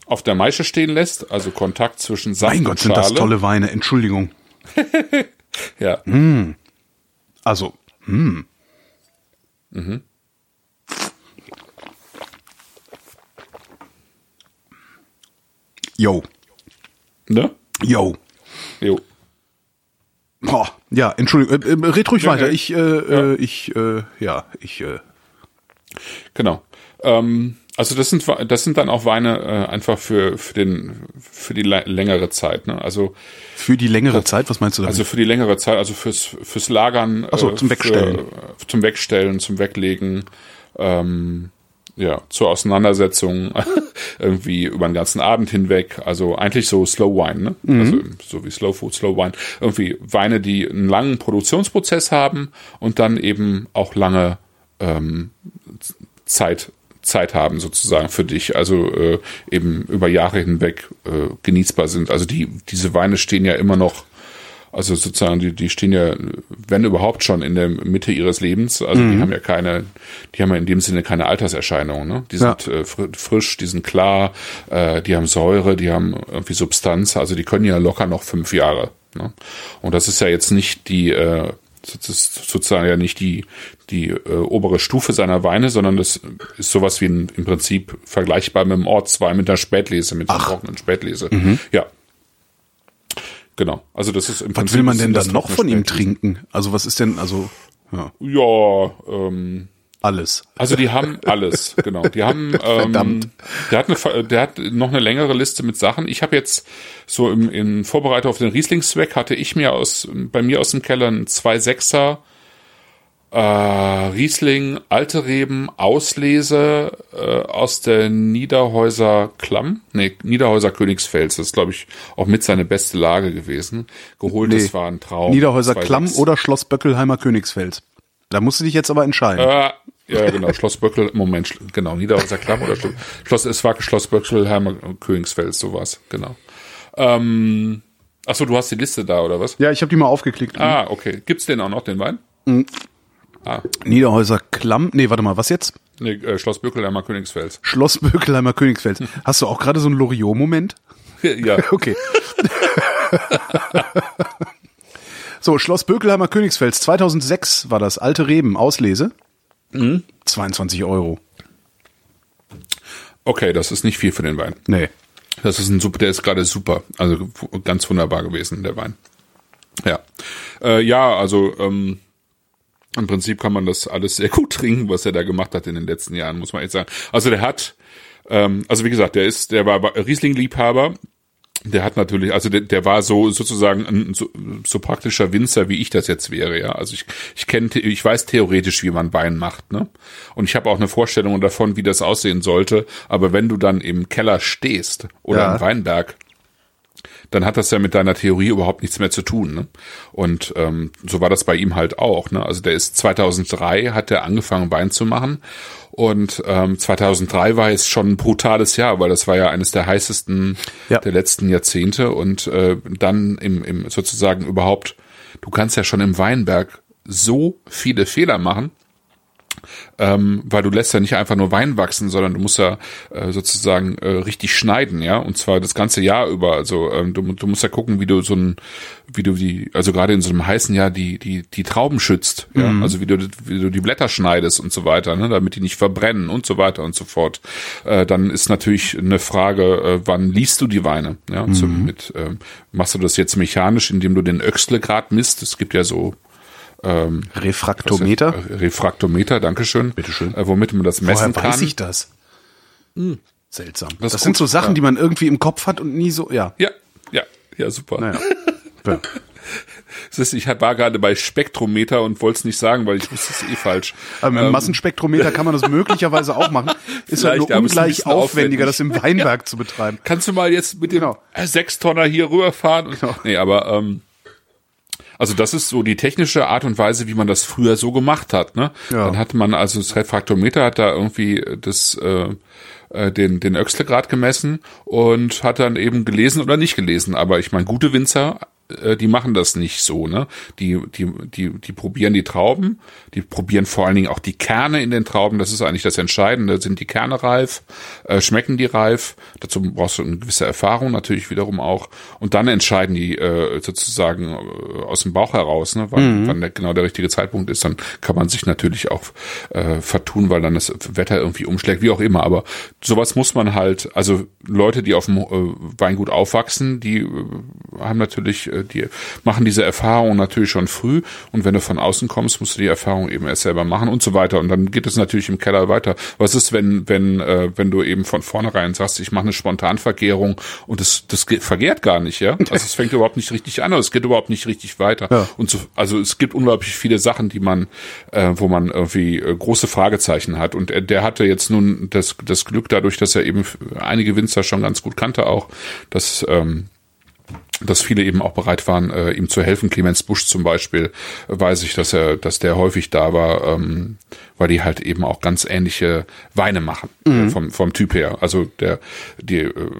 auf der Maische stehen lässt, also Kontakt zwischen Saft Mein Gott, sind das tolle Weine, Entschuldigung. [laughs] ja. Mm. Also, mm. Mhm. Yo. Ne? Yo. Jo. Boah. Ja, Entschuldigung, äh, äh, red ruhig Ja, weiter. ja. Ich, äh, äh, ich, äh, ja, ich, äh, Genau. Ähm, also das sind das sind dann auch Weine äh, einfach für für den für die lä- längere Zeit. Ne? Also für die längere Zeit, was meinst du damit? also für die längere Zeit, also fürs fürs Lagern, Ach so, äh, zum Wegstellen. Also für, zum Wegstellen, zum Weglegen, ähm, ja, zur Auseinandersetzung [laughs] irgendwie über den ganzen Abend hinweg. Also eigentlich so Slow Wine, ne? Mhm. Also so wie Slow Food, Slow Wine. Irgendwie Weine, die einen langen Produktionsprozess haben und dann eben auch lange ähm, Zeit Zeit haben sozusagen für dich, also äh, eben über Jahre hinweg äh, genießbar sind. Also die diese Weine stehen ja immer noch, also sozusagen die die stehen ja, wenn überhaupt schon in der Mitte ihres Lebens. Also die haben ja keine, die haben ja in dem Sinne keine Alterserscheinungen. Ne? Die Ja. sind äh, fr- frisch, die sind klar, äh, die haben Säure, die haben irgendwie Substanz. Also die können ja locker noch fünf Jahre. Ne? Und das ist ja jetzt nicht die äh, sozusagen ja nicht die, die äh, obere Stufe seiner Weine, sondern das ist sowas wie ein, im Prinzip vergleichbar mit dem Ortswein, mit der Spätlese, mit der trockenen Spätlese. Ja. Genau. Also das ist im was Prinzip will man denn dann noch von ihm trinken? Also was ist denn, also, ja, Ja, ähm, alles. also die haben alles, [laughs] genau. Die haben, ähm, Verdammt. der hat, eine, Ver- der hat noch eine längere Liste mit Sachen. Ich habe jetzt so im, in Vorbereitung auf den Rieslingsweg hatte ich mir aus bei mir aus dem Keller einen 2,6er äh, Riesling Alte Reben Auslese äh, aus der Niederhäuser Klamm, nee, Niederhäuser Königsfels. Das ist glaube ich auch mit seine beste Lage gewesen. Geholt, Nee. das war ein Traum. Niederhäuser 2,6. Klamm oder Schloss Böckelheimer Königsfels. Da musst du dich jetzt aber entscheiden. Äh, ja, genau, Schloss Böckel, Moment, genau, Niederhauser Klamm oder Schloss, es war Schloss Böckelheimer Königsfels, sowas, genau. Ähm, achso, du hast die Liste da, oder was? Ja, ich habe die mal aufgeklickt. Ah, okay. Gibt's den auch noch, den Wein? Niederhäuser Klamm, nee, warte mal, was jetzt? Nee, äh, Schloss Böckelheimer Königsfels. Schloss Böckelheimer Königsfels. Hast du auch gerade so einen Loriot-Moment? [laughs] ja, [laughs] Okay. so, Schloss Bökelheimer Königsfels, 2006 war das, alte Reben, Auslese. 22 Euro. okay, das ist nicht viel für den Wein. Nee. Das ist ein super, der ist gerade super, also ganz wunderbar gewesen, der Wein. Ja, äh, ja, also ähm, im Prinzip kann man das alles sehr gut trinken, was er da gemacht hat in den letzten Jahren, muss man echt sagen. Also der hat, ähm, also wie gesagt, der ist, der war Riesling-Liebhaber. Der hat natürlich, also der, der war so sozusagen ein so, so praktischer Winzer, wie ich das jetzt wäre, ja. Also ich, ich kenne, ich weiß theoretisch, wie man Wein macht, ne? Und ich habe auch eine Vorstellung davon, wie das aussehen sollte. Aber wenn du dann im Keller stehst oder Ja. im Weinberg, dann hat das ja mit deiner Theorie überhaupt nichts mehr zu tun. Ne? Und ähm, so war das bei ihm halt auch. Ne? Also der ist 2003 hat er angefangen Wein zu machen und ähm, 2003 war jetzt schon ein brutales Jahr, weil das war ja eines der heißesten Ja. der letzten Jahrzehnte und äh, dann im, im sozusagen überhaupt, du kannst ja schon im Weinberg so viele Fehler machen, ähm, weil du lässt ja nicht einfach nur Wein wachsen, sondern du musst ja äh, sozusagen äh, richtig schneiden, ja, und zwar das ganze Jahr über. Also ähm, du, du musst ja gucken, wie du so ein, wie du die, also gerade in so einem heißen Jahr die die die Trauben schützt, ja, also wie du wie du die Blätter schneidest und so weiter, ne, damit die nicht verbrennen und so weiter und so fort. Äh, dann ist natürlich eine Frage, äh, wann liest du die Weine, ja, so mit ähm, machst du das jetzt mechanisch, indem du den Öxlegrad misst? Es gibt ja so Refraktometer? äh, Refraktometer, Dankeschön. Bitteschön. Äh, womit man das messen Woher kann. weiß ich das? Seltsam. Das, ist sind so Sachen, ja. die man irgendwie im Kopf hat und nie so, ja. Ja, ja, ja, super. Naja. [laughs] ja. Das ist, ich war gerade bei Spektrometer und wollte es nicht sagen, weil ich wusste es eh falsch. Aber mit dem Massenspektrometer kann man das [laughs] möglicherweise auch machen. Ist halt Ähm, nur ist ungleich aufwendiger, aufwendig. das im [laughs] Weinberg zu betreiben. Kannst du mal jetzt mit dem Genau. Sechstonner hier rüberfahren? Und, Genau. Nee, aber ähm, also das ist so die technische Art und Weise, wie man das früher so gemacht hat. Ne? Ja. Dann hatte man also das Refraktometer hat da irgendwie das äh, äh, den den Öxlegrad gemessen und hat dann eben gelesen oder nicht gelesen. Aber ich meine, gute Winzer äh, die machen das nicht so, ne? Die, die, die, die probieren die Trauben, die probieren vor allen Dingen auch die Kerne in den Trauben, das ist eigentlich das Entscheidende. Sind die Kerne reif? Äh, schmecken die reif? Dazu brauchst du eine gewisse Erfahrung natürlich wiederum auch. Und dann entscheiden die äh, sozusagen äh, aus dem Bauch heraus, ne? wann, mhm. wann der, genau der richtige Zeitpunkt ist. Dann kann man sich natürlich auch äh, vertun, weil dann das Wetter irgendwie umschlägt, wie auch immer. Aber sowas muss man halt, also Leute, die auf dem äh, Weingut aufwachsen, die äh, haben natürlich, äh, die machen diese Erfahrung natürlich schon früh. Und wenn du von außen kommst, musst du die Erfahrung eben erst selber machen und so weiter. Und dann geht es natürlich im Keller weiter. Was ist, wenn, wenn, äh, wenn du eben von vornherein sagst, ich mache eine Spontanvergärung und das, das vergärt gar nicht, ja? [laughs] Also es fängt überhaupt nicht richtig an, oder es geht überhaupt nicht richtig weiter. Ja. Und so, also es gibt unglaublich viele Sachen, die man, äh, wo man irgendwie äh, große Fragezeichen hat. Und er, der hatte jetzt nun das, das Glück dadurch, dass er eben einige Winzer schon ganz gut kannte auch, dass ähm, dass viele eben auch bereit waren, äh, ihm zu helfen. Clemens Busch zum Beispiel weiß ich, dass er, dass der häufig da war, ähm, weil die halt eben auch ganz ähnliche Weine machen mhm. äh, vom vom Typ her. Also der die äh,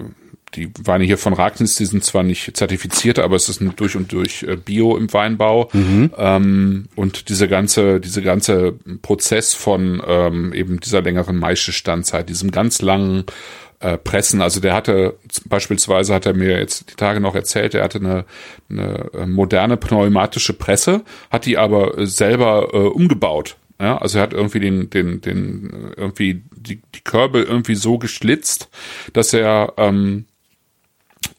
die Weine hier von Ragnitz, die sind zwar nicht zertifiziert, aber es ist durch und durch äh, Bio im Weinbau. Mhm. Ähm, und diese ganze, diese ganze Prozess von ähm, eben dieser längeren Maischestandzeit, diesem ganz langen äh, Pressen. Also der hatte beispielsweise hat er mir jetzt die Tage noch erzählt, er hatte eine, eine äh, moderne pneumatische Presse, hat die aber selber äh, umgebaut. Ja, also er hat irgendwie den, den, den, irgendwie die, die Körbe irgendwie so geschlitzt, dass er ähm,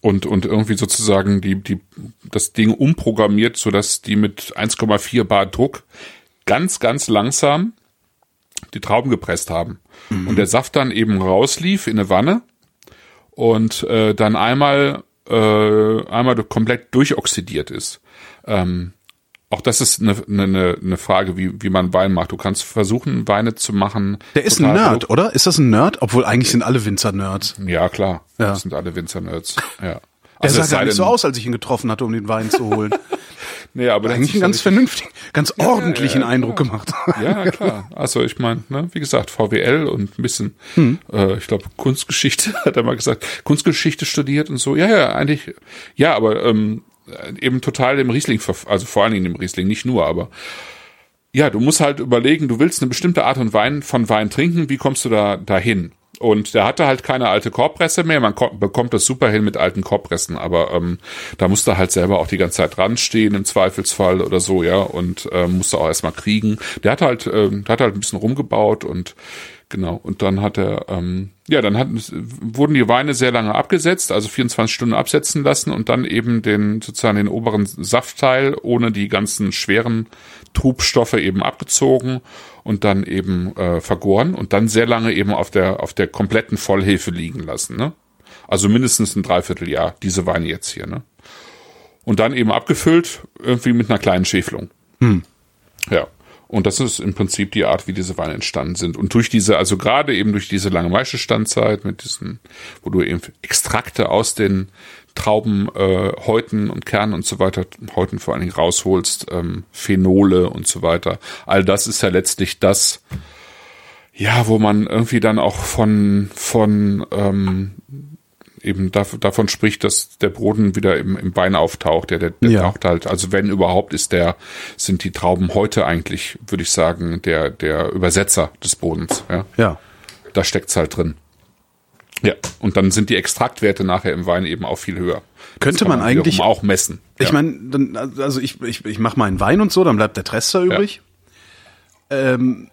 und und irgendwie sozusagen die die das Ding umprogrammiert, so dass die mit 1,4 Bar Druck ganz ganz langsam die Trauben gepresst haben. Mhm. Und der Saft dann eben rauslief in eine Wanne und äh, dann einmal, äh, einmal komplett durchoxidiert ist. Ähm, auch das ist eine, eine, eine Frage, wie, wie man Wein macht. Du kannst versuchen, Weine zu machen. Der ist ein Nerd, oder? Ist das ein Nerd? Obwohl eigentlich sind alle Winzer Nerds. Ja, klar. Ja. Das sind alle Winzer Nerds. Ja. Also er sah gar nicht so aus, als ich ihn getroffen hatte, um den Wein zu holen. [laughs] nee, aber eigentlich einen ganz vernünftigen, ganz ordentlichen ja, ja, Eindruck genau. gemacht. ja, klar. Also ich meine, ne, wie gesagt, VWL und ein bisschen, hm. äh, ich glaube, Kunstgeschichte, [laughs] hat er mal gesagt, Kunstgeschichte studiert und so. Ja, ja, eigentlich, ja, aber ähm, eben total dem Riesling, also vor allen Dingen dem Riesling, nicht nur, aber ja, du musst halt überlegen, du willst eine bestimmte Art und Wein von Wein trinken, wie kommst du da dahin? Und der hatte halt keine alte Korbpresse mehr. Man bekommt das super hin mit alten Korbpressen, aber ähm, da musste halt selber auch die ganze Zeit dran stehen im Zweifelsfall oder so, ja, und äh, musste auch erstmal kriegen. Der hat halt, äh, der hat halt ein bisschen rumgebaut und Genau. Und dann hat er, ähm, ja, dann hat, wurden die Weine sehr lange abgesetzt, also 24 Stunden absetzen lassen und dann eben den, sozusagen den oberen Saftteil ohne die ganzen schweren Trubstoffe eben abgezogen und dann eben äh, vergoren und dann sehr lange eben auf der, auf der kompletten Vollhefe liegen lassen, ne? Also mindestens ein Dreivierteljahr, diese Weine jetzt hier, ne? Und dann eben abgefüllt, irgendwie mit einer kleinen Schäflung. Hm. Ja. Und das ist im Prinzip die Art, wie diese Weine entstanden sind. Und durch diese, also gerade eben durch diese lange Maischestandzeit mit diesen, wo du eben Extrakte aus den Trauben, äh, Häuten und Kernen und so weiter, Häuten vor allen Dingen rausholst, ähm, Phenole und so weiter. All das ist ja letztlich das, ja, wo man irgendwie dann auch von, von ähm, eben davon spricht, dass der Boden wieder im, im Bein auftaucht. Der, der, der ja. taucht halt, also wenn überhaupt ist der, sind die Trauben heute eigentlich, würde ich sagen, der, der Übersetzer des Bodens. Ja. ja. Da steckt's halt drin. Ja, und dann sind die Extraktwerte nachher im Wein eben auch viel höher. Könnte man, man, eigentlich auch messen. Ich ja. meine, also ich, ich, ich mache meinen Wein und so, dann bleibt der Trester übrig. Ja. Ähm,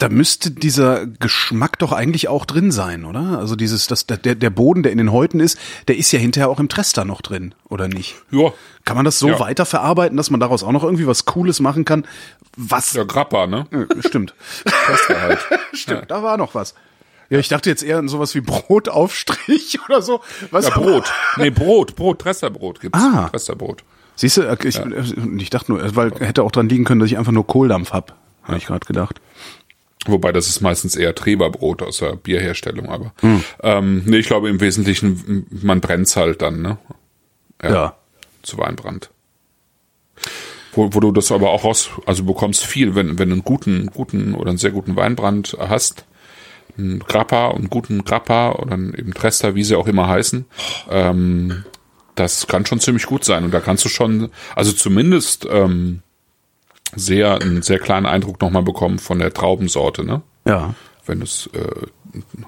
da müsste dieser Geschmack doch eigentlich auch drin sein, oder? Also dieses, das, der, der Boden, der in den Häuten ist, der ist ja hinterher auch im Trester noch drin, oder nicht? Ja. Kann man das so ja. weiterverarbeiten, dass man daraus auch noch irgendwie was Cooles machen kann? Was? Ja, Grappa, ne? Ja, stimmt. [laughs] Trester halt. [laughs] stimmt, ja. da war noch was. Ja, ich dachte jetzt eher an sowas wie Brotaufstrich [laughs] oder so. Was ja, Brot. Nee, Brot, Brot, Tresterbrot gibt's. Ah. Tresterbrot. Siehst du, ich, ja. ich dachte nur, weil hätte auch dran liegen können, dass ich einfach nur Kohldampf hab. Habe ich gerade gedacht. Wobei das ist meistens eher Treberbrot aus der Bierherstellung, aber hm. ähm, nee, ich glaube im Wesentlichen, man brennt's halt dann, ne? Ja. ja. Zu Weinbrand. Wo, wo du das aber auch raus, also bekommst viel, wenn, wenn du einen guten, guten oder einen sehr guten Weinbrand hast, einen Grappa und einen guten Grappa oder eben Trester, wie sie auch immer heißen, ähm, das kann schon ziemlich gut sein. Und da kannst du schon, also zumindest ähm, sehr einen sehr kleinen Eindruck nochmal bekommen von der Traubensorte, ne? Ja. Wenn du es äh,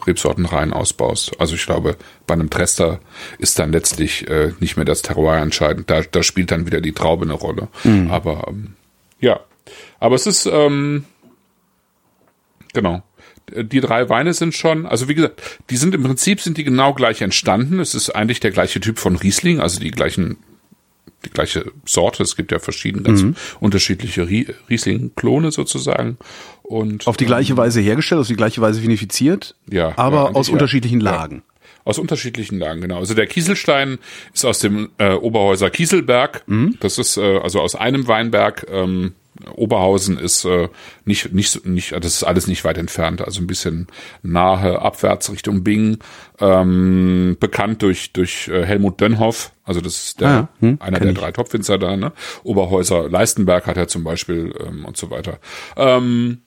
Rebsorten rein ausbaust. Also ich glaube, bei einem Trester ist dann letztlich äh, nicht mehr das Terroir entscheidend. Da, da spielt dann wieder die Traube eine Rolle. Mhm. Aber ähm, ja, aber es ist ähm, genau. Die drei Weine sind schon, also wie gesagt, die sind im Prinzip sind die genau gleich entstanden. Es ist eigentlich der gleiche Typ von Riesling, also die gleichen die gleiche Sorte. Es gibt ja verschiedene ganz mhm. unterschiedliche Riesling-Klone sozusagen. Und, auf die gleiche ähm, Weise hergestellt, auf die gleiche Weise vinifiziert, ja, aber ja, aus unterschiedlichen Lagen. Ja. Aus unterschiedlichen Lagen, genau. Also der Kieselstein ist aus dem äh, Oberhäuser Kieselberg. Mhm. Das ist äh, also aus einem Weinberg. Ähm, Oberhausen ist äh, nicht, nicht, nicht, das ist alles nicht weit entfernt, also ein bisschen nahe abwärts Richtung Bing, ähm, bekannt durch, durch äh, Helmut Dönhoff, also das ist der, ah, hm, einer der ich. drei Topwinzer da, ne? Oberhäuser, Leistenberg hat er zum Beispiel ähm, und so weiter. Ähm,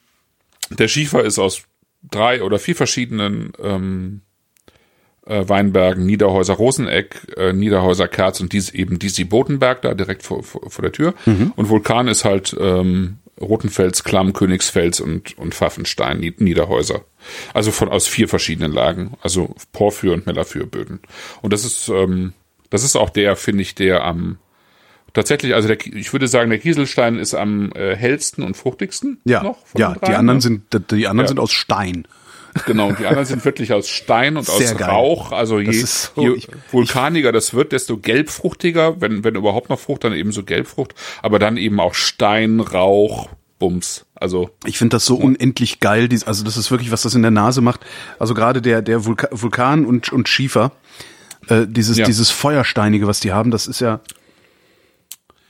der Schiefer ist aus drei oder vier verschiedenen ähm, äh, Weinbergen, Niederhäuser Roseneck, äh, Niederhäuser Kerz und dies eben Disi Botenberg da direkt vor, vor, vor der Tür. Mhm. Und Vulkan ist halt ähm, Rotenfels, Klamm, Königsfels und, und Pfaffenstein, Niederhäuser. Also von aus vier verschiedenen Lagen, also Porphyr und Mellafyrböden. Und das ist, ähm, das ist auch der, finde ich, der am tatsächlich, also der, ich würde sagen, der Kieselstein ist am äh, hellsten und fruchtigsten. Ja, noch ja, die anderen ne? sind, die anderen ja. sind aus Stein. Genau, und die anderen sind wirklich aus Stein und Sehr aus geil. Rauch. Also je, so, je ich, vulkaniger das wird, desto gelbfruchtiger, wenn, wenn überhaupt noch Frucht, dann eben so Gelbfrucht, aber dann eben auch Stein, Rauch, Bums. Also ich finde das so unendlich geil. Also das ist wirklich, was das in der Nase macht. Also gerade der der Vulka Vulkan und und Schiefer, äh, dieses ja. dieses Feuersteinige, was die haben, das ist ja.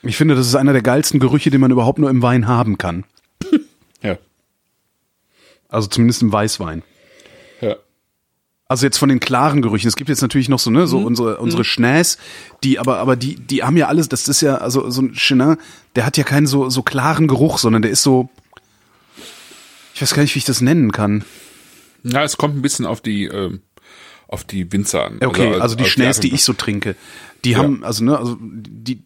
Ich finde, das ist einer der geilsten Gerüche, den man überhaupt nur im Wein haben kann. ja. Also zumindest im Weißwein. Also jetzt von den klaren Gerüchen. Es gibt jetzt natürlich noch so, ne, so mhm. unsere, unsere mhm. Schnäs, die, aber, aber die, die haben ja alles, das ist ja, also so ein Chenin, der hat ja keinen so, so klaren Geruch, sondern der ist so, ich weiß gar nicht, wie ich das nennen kann. Ja, es kommt ein bisschen auf die, ähm, auf die Winzer an. Okay, also, also die Schnäs, die, die ich so trinke, die ja. haben, also, ne, also die,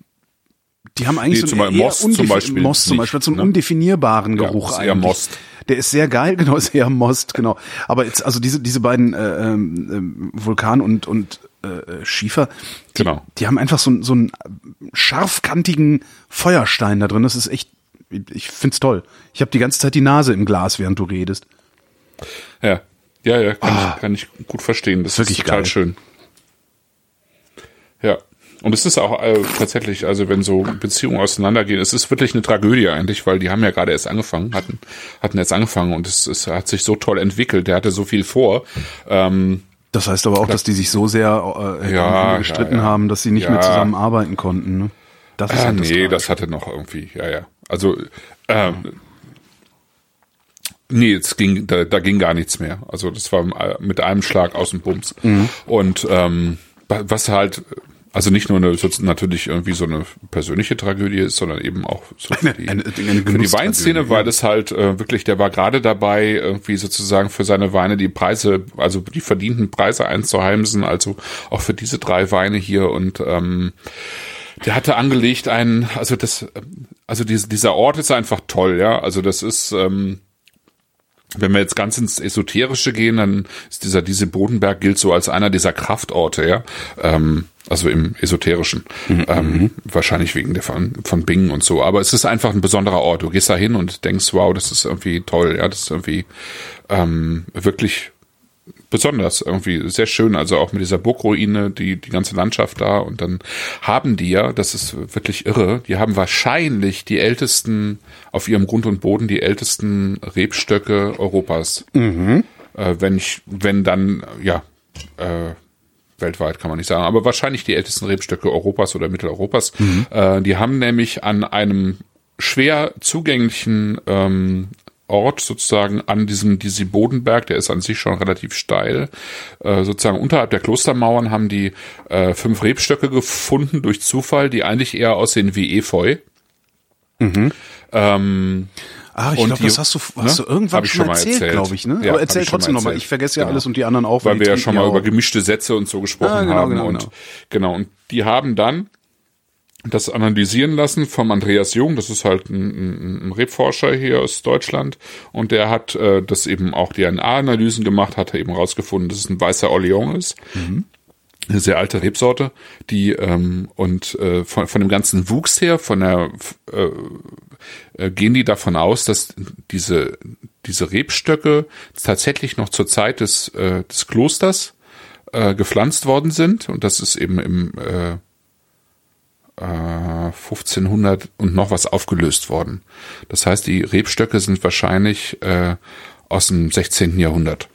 die haben eigentlich nee, so einen Most zum Beispiel, Most zum Beispiel, so einen ne? undefinierbaren Geruch ja, eher eigentlich. Most. Der ist sehr geil, [laughs] genau, ist eher Most, genau. Aber jetzt, also diese, diese beiden äh, ähm, Vulkan und, und äh, Schiefer, die, genau. die haben einfach so, so einen scharfkantigen Feuerstein da drin. Das ist echt, ich find's toll. Ich habe die ganze Zeit die Nase im Glas, während du redest. Ja, ja, ja, kann, ah, ich, kann ich gut verstehen. Das ist wirklich total geil. schön. Ja. Und es ist auch äh, tatsächlich, also wenn so Beziehungen auseinandergehen, es ist wirklich eine Tragödie eigentlich, weil die haben ja gerade erst angefangen, hatten, hatten jetzt angefangen und es, es hat sich so toll entwickelt, der hatte so viel vor. Ähm, das heißt aber auch, dass die sich so sehr äh, ja, gestritten ja, ja. haben, dass sie nicht mehr zusammenarbeiten konnten. Ne? Das ist äh, halt das nee, das hatte noch irgendwie, ja, ja. Also äh, Nee, es ging, da, da ging gar nichts mehr. Also das war äh, mit einem Schlag aus dem Bums. Mhm. Und ähm, was halt also nicht nur eine, natürlich irgendwie so eine persönliche Tragödie ist, sondern eben auch so für die, eine, eine, eine für die Weinszene, weil das halt äh, wirklich, der war gerade dabei, irgendwie sozusagen für seine Weine die Preise, also die verdienten Preise einzuheimsen, also auch für diese drei Weine hier. Und ähm, der hatte angelegt einen, also das, also diese, dieser Ort ist einfach toll, ja, also das ist ähm, wenn wir jetzt ganz ins Esoterische gehen, dann ist dieser diese Bodenberg gilt so als einer dieser Kraftorte, ja. Ähm, also im Esoterischen. Mhm. Ähm, mhm. wahrscheinlich wegen der von, von Bingen und so. Aber es ist einfach ein besonderer Ort. Du gehst da hin und denkst, wow, das ist irgendwie toll, ja, das ist irgendwie ähm, wirklich besonders, irgendwie sehr schön, also auch mit dieser Burgruine, die, die ganze Landschaft da und dann haben die ja, das ist wirklich irre, die haben wahrscheinlich die ältesten, auf ihrem Grund und Boden die ältesten Rebstöcke Europas. Mhm. Äh, wenn ich, wenn dann, ja, äh, weltweit kann man nicht sagen, aber wahrscheinlich die ältesten Rebstöcke Europas oder Mitteleuropas. Mhm. Äh, die haben nämlich an einem schwer zugänglichen ähm, Ort sozusagen an diesem diese Bodenberg, der ist an sich schon relativ steil. Äh, sozusagen unterhalb der Klostermauern haben die äh, fünf Rebstöcke gefunden durch Zufall, die eigentlich eher aussehen wie Efeu. Mhm. Ähm, Ach, ich glaube, das hast du, hast ne? du irgendwann ich schon mal erzählt, erzählt. glaube ich, ne? Ja, Aber erzähl schon trotzdem mal nochmal. Ich vergesse ja Genau. alles und die anderen auch. weil die wir ja schon mal auch. über gemischte Sätze und so gesprochen Ah, genau, haben genau, und genau. genau und die haben dann das analysieren lassen vom Andreas Jung, das ist halt ein, ein, Rebforscher hier aus Deutschland. Und der hat äh, das eben auch DNA-Analysen gemacht, hat eben rausgefunden, dass es ein weißer Orleans ist. Eine sehr alte Rebsorte, die ähm, und äh, von, von dem ganzen Wuchs her, von der äh, äh, gehen die davon aus, dass diese diese Rebstöcke tatsächlich noch zur Zeit des äh, des Klosters äh, gepflanzt worden sind. Und das ist eben im äh, äh, 1500 und noch was aufgelöst worden. Das heißt, die Rebstöcke sind wahrscheinlich äh, aus dem 16. Jahrhundert.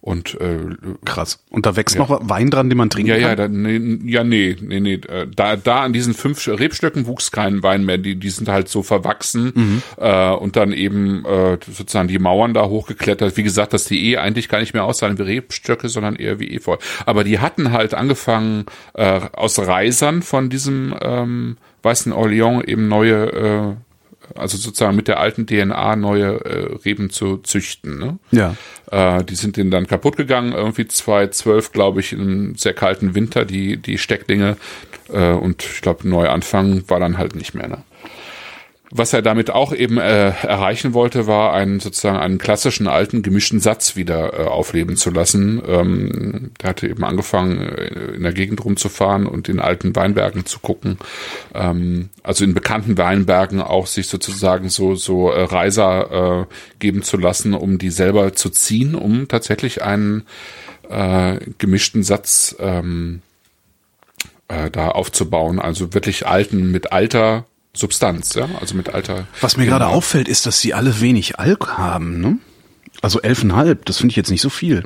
Und äh, Krass. Und da wächst noch Wein dran, den man trinken ja, ja, kann? da, nee, ja, nee, nee, nee. äh, Da, da an diesen fünf Rebstöcken wuchs kein Wein mehr. Die, die sind halt so verwachsen äh, und dann eben äh, sozusagen die Mauern da hochgeklettert. Wie gesagt, dass die eh eigentlich gar nicht mehr aussahen wie Rebstöcke, sondern eher wie Efeu. Aber die hatten halt angefangen äh, aus Reisern von diesem ähm, weißen Orleans eben neue äh, also sozusagen mit der alten DNA neue äh, Reben zu züchten. Ne? Ja. Äh, die sind denen dann kaputt gegangen, irgendwie 2012, glaube ich, im sehr kalten Winter, die, die Stecklinge. Äh, und ich glaube, Neuanfang war dann halt nicht mehr. Ne? Was er damit auch eben äh, erreichen wollte, war einen sozusagen einen klassischen alten gemischten Satz wieder äh, aufleben zu lassen. Ähm, der hatte eben angefangen, äh, in der Gegend rumzufahren und in alten Weinbergen zu gucken. Ähm, also in bekannten Weinbergen auch sich sozusagen so so äh, Reiser äh, geben zu lassen, um die selber zu ziehen, um tatsächlich einen äh, gemischten Satz ähm, äh, da aufzubauen. Also wirklich alten mit alter Substanz, ja, also mit alter. Was mir gerade auffällt, ist, dass sie alle wenig Alk haben, ne? Also elfeinhalb, das finde ich jetzt nicht so viel.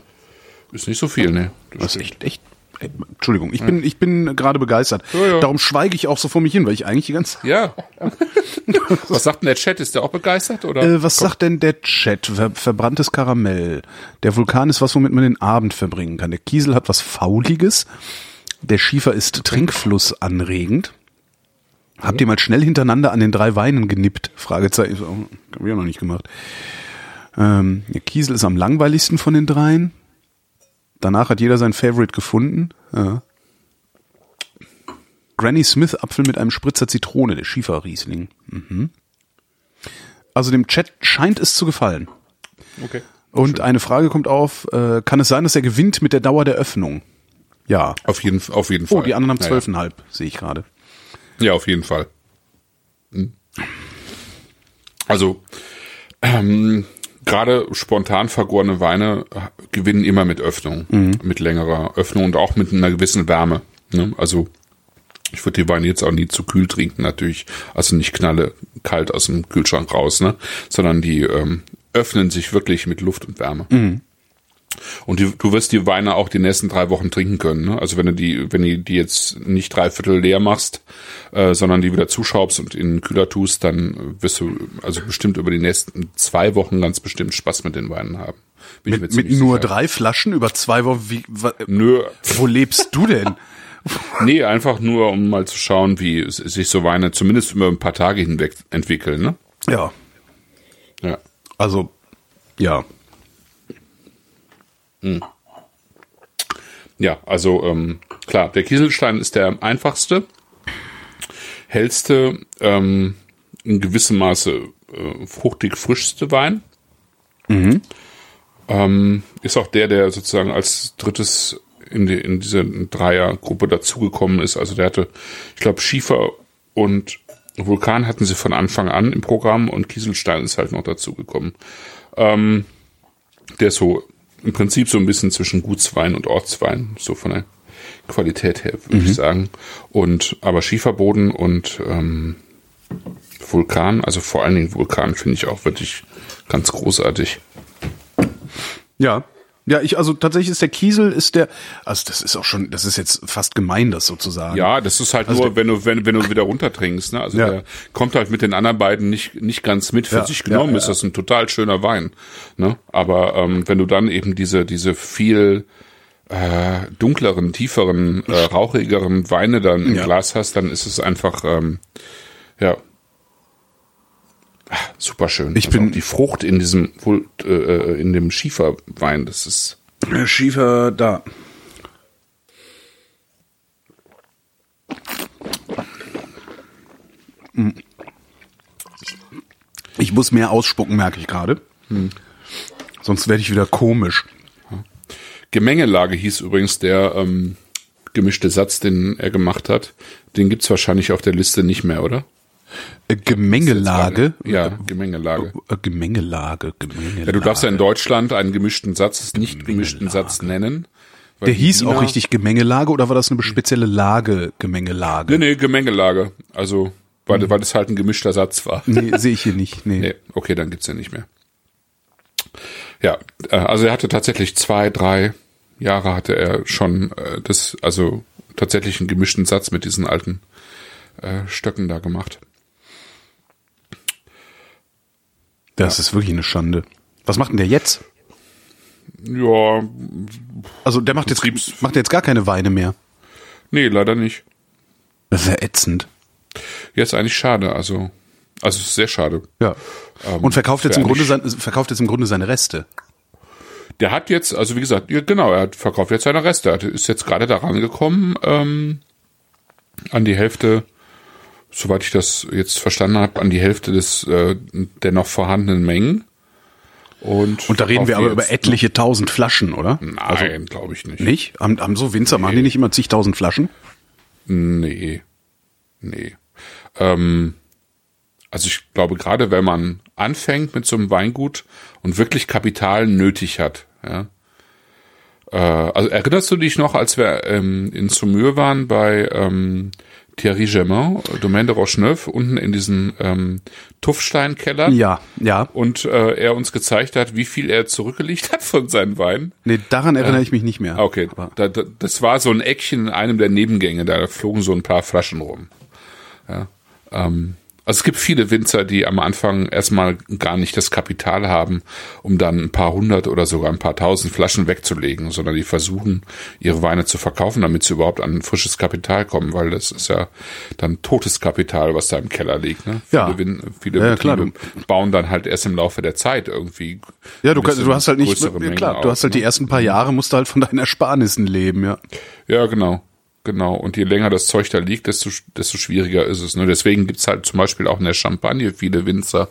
Ist nicht so viel, ne? Das ist echt, echt. Entschuldigung, ich bin, ich bin gerade begeistert. Ja, ja. Darum schweige ich auch so vor mich hin, weil ich eigentlich die ganze Ja. [laughs] Was sagt denn der Chat? Ist der auch begeistert oder? Äh, was sagt denn der Chat? Ver verbranntes Karamell. Der Vulkan ist was, womit man den Abend verbringen kann. Der Kiesel hat was Fauliges. Der Schiefer ist trinkflussanregend. Habt ihr mal schnell hintereinander an den drei Weinen genippt? Fragezeichen. Oh, Hab ich auch noch nicht gemacht. Ähm, der Kiesel ist am langweiligsten von den dreien. Danach hat jeder sein Favorite gefunden. Ja. Granny Smith Apfel mit einem Spritzer Zitrone, der Schieferriesling. Mhm. Also dem Chat scheint es zu gefallen. Okay. Und eine Frage kommt auf, äh, kann es sein, dass er gewinnt mit der Dauer der Öffnung? Ja. Auf jeden, auf jeden Fall. Oh, die anderen haben Ja, zwölfeinhalb, sehe ich gerade. Ja. auf jeden Fall. Hm. Also, ähm, gerade spontan vergorene Weine gewinnen immer mit Öffnung, mit längerer Öffnung und auch mit einer gewissen Wärme. Ne? Also, ich würde die Weine jetzt auch nie zu kühl trinken, natürlich. Also nicht knalle kalt aus dem Kühlschrank raus, ne? Sondern die ähm, öffnen sich wirklich mit Luft und Wärme. Und die, du wirst die Weine auch die nächsten drei Wochen trinken können. Ne? Also wenn du die, wenn du die jetzt nicht dreiviertel leer machst, äh, sondern die wieder zuschraubst und in den Kühler tust, dann wirst du also bestimmt über die nächsten zwei Wochen ganz bestimmt Spaß mit den Weinen haben. Bin Mit, mit nur sicher. drei Flaschen über zwei Wochen. Wie, Nö, wo lebst du denn? [laughs] [laughs] nee, einfach nur, um mal zu schauen, wie sich so Weine zumindest über ein paar Tage hinweg entwickeln. Ne? Ja, Ja. also ja. Ja, also ähm, klar, der Kieselstein ist der einfachste, hellste, ähm, in gewissem Maße äh, fruchtig frischste Wein. Ähm, ist auch der, der sozusagen als drittes in, die, in diese Dreiergruppe dazugekommen ist. Also der hatte, ich glaube, Schiefer und Vulkan hatten sie von Anfang an im Programm und Kieselstein ist halt noch dazugekommen. Ähm, der ist so im Prinzip so ein bisschen zwischen Gutswein und Ortswein, so von der Qualität her, würde ich sagen. Und aber Schieferboden und ähm, Vulkan, also vor allen Dingen Vulkan, finde ich auch wirklich ganz großartig. Ja. Ja, ich, also tatsächlich ist der Kiesel, ist der, also das ist auch schon, das ist jetzt fast gemein, das sozusagen. Ja, das ist halt Also nur, wenn du, wenn, wenn du wieder runtertrinkst, ne? Also Ja. der kommt halt mit den anderen beiden nicht, nicht ganz mit. Für Ja, sich genommen ja, ist das ein total schöner Wein. Ne? Aber ähm, wenn du dann eben diese, diese viel äh, dunkleren, tieferen, äh, rauchigeren Weine dann im. Glas hast, dann ist es einfach, ähm, ja, Super schön. Ich Also bin- die Frucht in diesem wohl, äh, in dem Schieferwein, das ist Schiefer da. Ich muss mehr ausspucken, merke ich gerade. Sonst werde ich wieder komisch. Gemengelage hieß übrigens der ähm, gemischte Satz, den er gemacht hat. Den gibt's wahrscheinlich auf der Liste nicht mehr, oder? Äh, Gemengelage. Ja, Gemengelage. Äh, Gemengelage, Gemengelage. Ja, du darfst ja in Deutschland einen gemischten Satz, nicht gemischten Satz nennen. Der hieß Wiener- auch richtig Gemengelage oder war das eine spezielle Lage Gemengelage? Nee, nee, Gemengelage. Also, weil, weil das halt ein gemischter Satz war. Nee, sehe ich hier nicht. Nee. Nee, okay, dann gibt's ja nicht mehr. Ja, äh, also er hatte tatsächlich zwei, drei Jahre hatte er schon äh, das, also tatsächlich einen gemischten Satz mit diesen alten äh, Stöcken da gemacht. Das ist wirklich eine Schande. Was macht denn der jetzt? Ja, Also der macht jetzt, macht jetzt gar keine Weine mehr. nee, leider nicht. Das ist ja ätzend. Jetzt eigentlich schade, also, also es ist sehr schade. Ja. Ähm, Und verkauft jetzt im Grunde sein, verkauft jetzt im Grunde seine Reste. Der hat jetzt, also wie gesagt, ja, genau, er hat verkauft jetzt seine Reste. Er ist jetzt gerade daran gekommen, ähm, an die Hälfte, soweit ich das jetzt verstanden habe, an die Hälfte des äh, der noch vorhandenen Mengen. Und, Und da reden wir aber über etliche tausend Flaschen, oder? Nein, glaube ich nicht. Nicht? Haben, haben so Winzer, machen die nicht immer zigtausend Flaschen? Nee. Nee. Ähm, also ich glaube, gerade wenn man anfängt mit so einem Weingut und wirklich Kapital nötig hat, ja. Äh, also erinnerst du dich noch, als wir ähm, in Saumur waren bei ähm, Thierry Germain, Domaine de Rocheneuf, unten in diesen ähm, Tuffsteinkeller? Ja, ja. Und äh, er uns gezeigt hat, wie viel er zurückgelegt hat von seinen Weinen. Nee, daran erinnere ich mich nicht mehr. Okay, Aber- da, da, das war so ein Eckchen in einem der Nebengänge, da flogen so ein paar Flaschen rum. Ja, ähm, also es gibt viele Winzer, die am Anfang erstmal gar nicht das Kapital haben, um dann ein paar hundert oder sogar ein paar tausend Flaschen wegzulegen, sondern die versuchen, ihre Weine zu verkaufen, damit sie überhaupt an frisches Kapital kommen, weil das ist ja dann totes Kapital, was da im Keller liegt. Ne? Ja. Viele, viele Ja, klar, bauen dann halt erst im Laufe der Zeit irgendwie. Ja, du, kannst, du hast halt nicht, ja, Mengen klar, du auf, hast halt die ne? ersten paar Jahre, musst du halt von deinen Ersparnissen leben, ja. Ja, genau. Genau. Und je länger das Zeug da liegt, desto, desto schwieriger ist es. Ne? Deswegen gibt's halt zum Beispiel auch in der Champagne viele Winzer,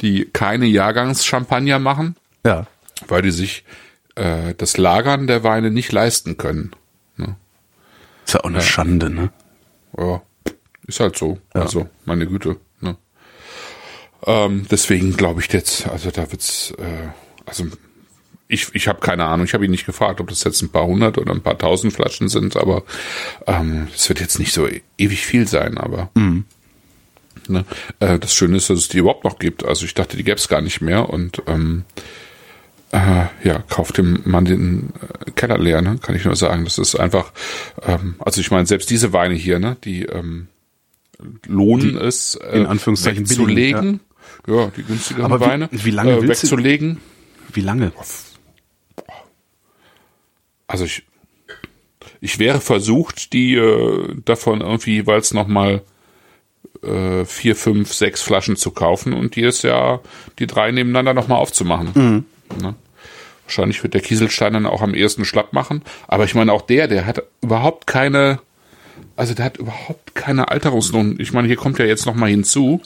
die keine Jahrgangschampagner machen, Ja. weil die sich äh, das Lagern der Weine nicht leisten können. Ist ja auch eine Schande, ne? Ja, ist halt so. Also, meine Güte. Ne? Ähm, deswegen glaube ich jetzt, also da wird's, äh, also ich, ich habe keine Ahnung, ich habe ihn nicht gefragt, ob das jetzt ein paar hundert oder ein paar tausend Flaschen sind, aber ähm, es wird jetzt nicht so e- ewig viel sein, aber ne, äh, das Schöne ist, dass es die überhaupt noch gibt. Also ich dachte, die gäbe es gar nicht mehr und ähm, äh, ja, kauft dem Mann den äh, Keller leer, ne? kann ich nur sagen. Das ist einfach, ähm, also ich meine, selbst diese Weine hier, ne, die ähm, lohnen es, äh, in Anführungszeichen wegzulegen. Ja. die günstigeren Aber wie- Weine wie lange äh, willst du- wegzulegen. Wie lange? Also ich, ich wäre versucht, die äh, davon irgendwie, weil es nochmal äh, vier, fünf, sechs Flaschen zu kaufen und jedes Jahr die drei nebeneinander nochmal aufzumachen. Ne? Wahrscheinlich wird der Kieselstein dann auch am ehesten schlapp machen. Aber ich meine, auch der, der hat überhaupt keine, also der hat überhaupt keine Alterungsnoten. Ich meine, hier kommt ja jetzt nochmal hinzu,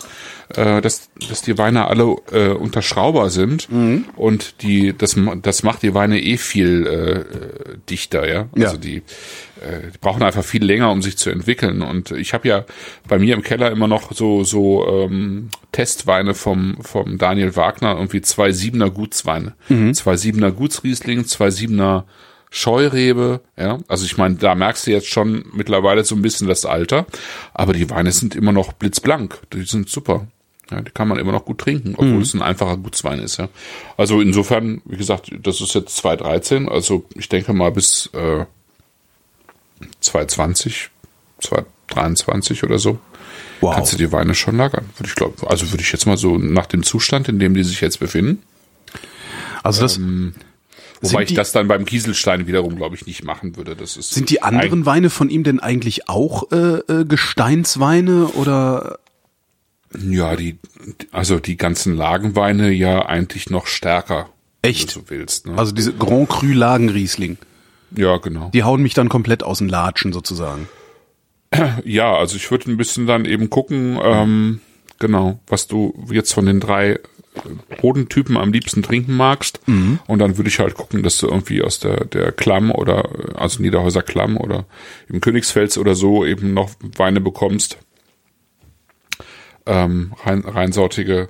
äh, dass, dass die Weine alle äh, unter Schrauber sind und die, das, das macht die Weine eh viel äh, dichter, ja. Also Ja. die, äh, die brauchen einfach viel länger, um sich zu entwickeln. Und ich habe ja bei mir im Keller immer noch so so ähm, Testweine vom vom Daniel Wagner, irgendwie zwei Siebener Gutsweine, zwei Siebener Gutsriesling, zwei Siebener Scheurebe, ja. Also ich meine, da merkst du jetzt schon mittlerweile so ein bisschen das Alter, aber die Weine sind immer noch blitzblank. Die sind super. Ja, die kann man immer noch gut trinken, obwohl es ein einfacher Gutswein ist, ja. Also insofern, wie gesagt, das ist jetzt 2013, also ich denke mal bis äh, 2020, 2023 oder so. Wow. Kannst du die Weine schon lagern, würde ich glauben. Also würde ich jetzt mal so nach dem Zustand, in dem die sich jetzt befinden, Also das, wobei ich das dann beim Kieselstein wiederum, glaube ich, nicht machen würde. Das ist sind die anderen Weine von ihm denn eigentlich auch äh, äh, Gesteinsweine oder Ja, die, also die ganzen Lagenweine ja eigentlich noch stärker. Echt? Wenn du so willst. Ne? Also diese Grand Cru Lagenriesling. ja, genau. Die hauen mich dann komplett aus den Latschen sozusagen. Ja, also ich würde ein bisschen dann eben gucken, ähm, genau, was du jetzt von den drei äh, Bodentypen am liebsten trinken magst. Und dann würde ich halt gucken, dass du irgendwie aus der, der Klamm oder, äh, also Niederhäuser Klamm oder im Königsfels oder so eben noch Weine bekommst. Ähm, rein, reinsortige.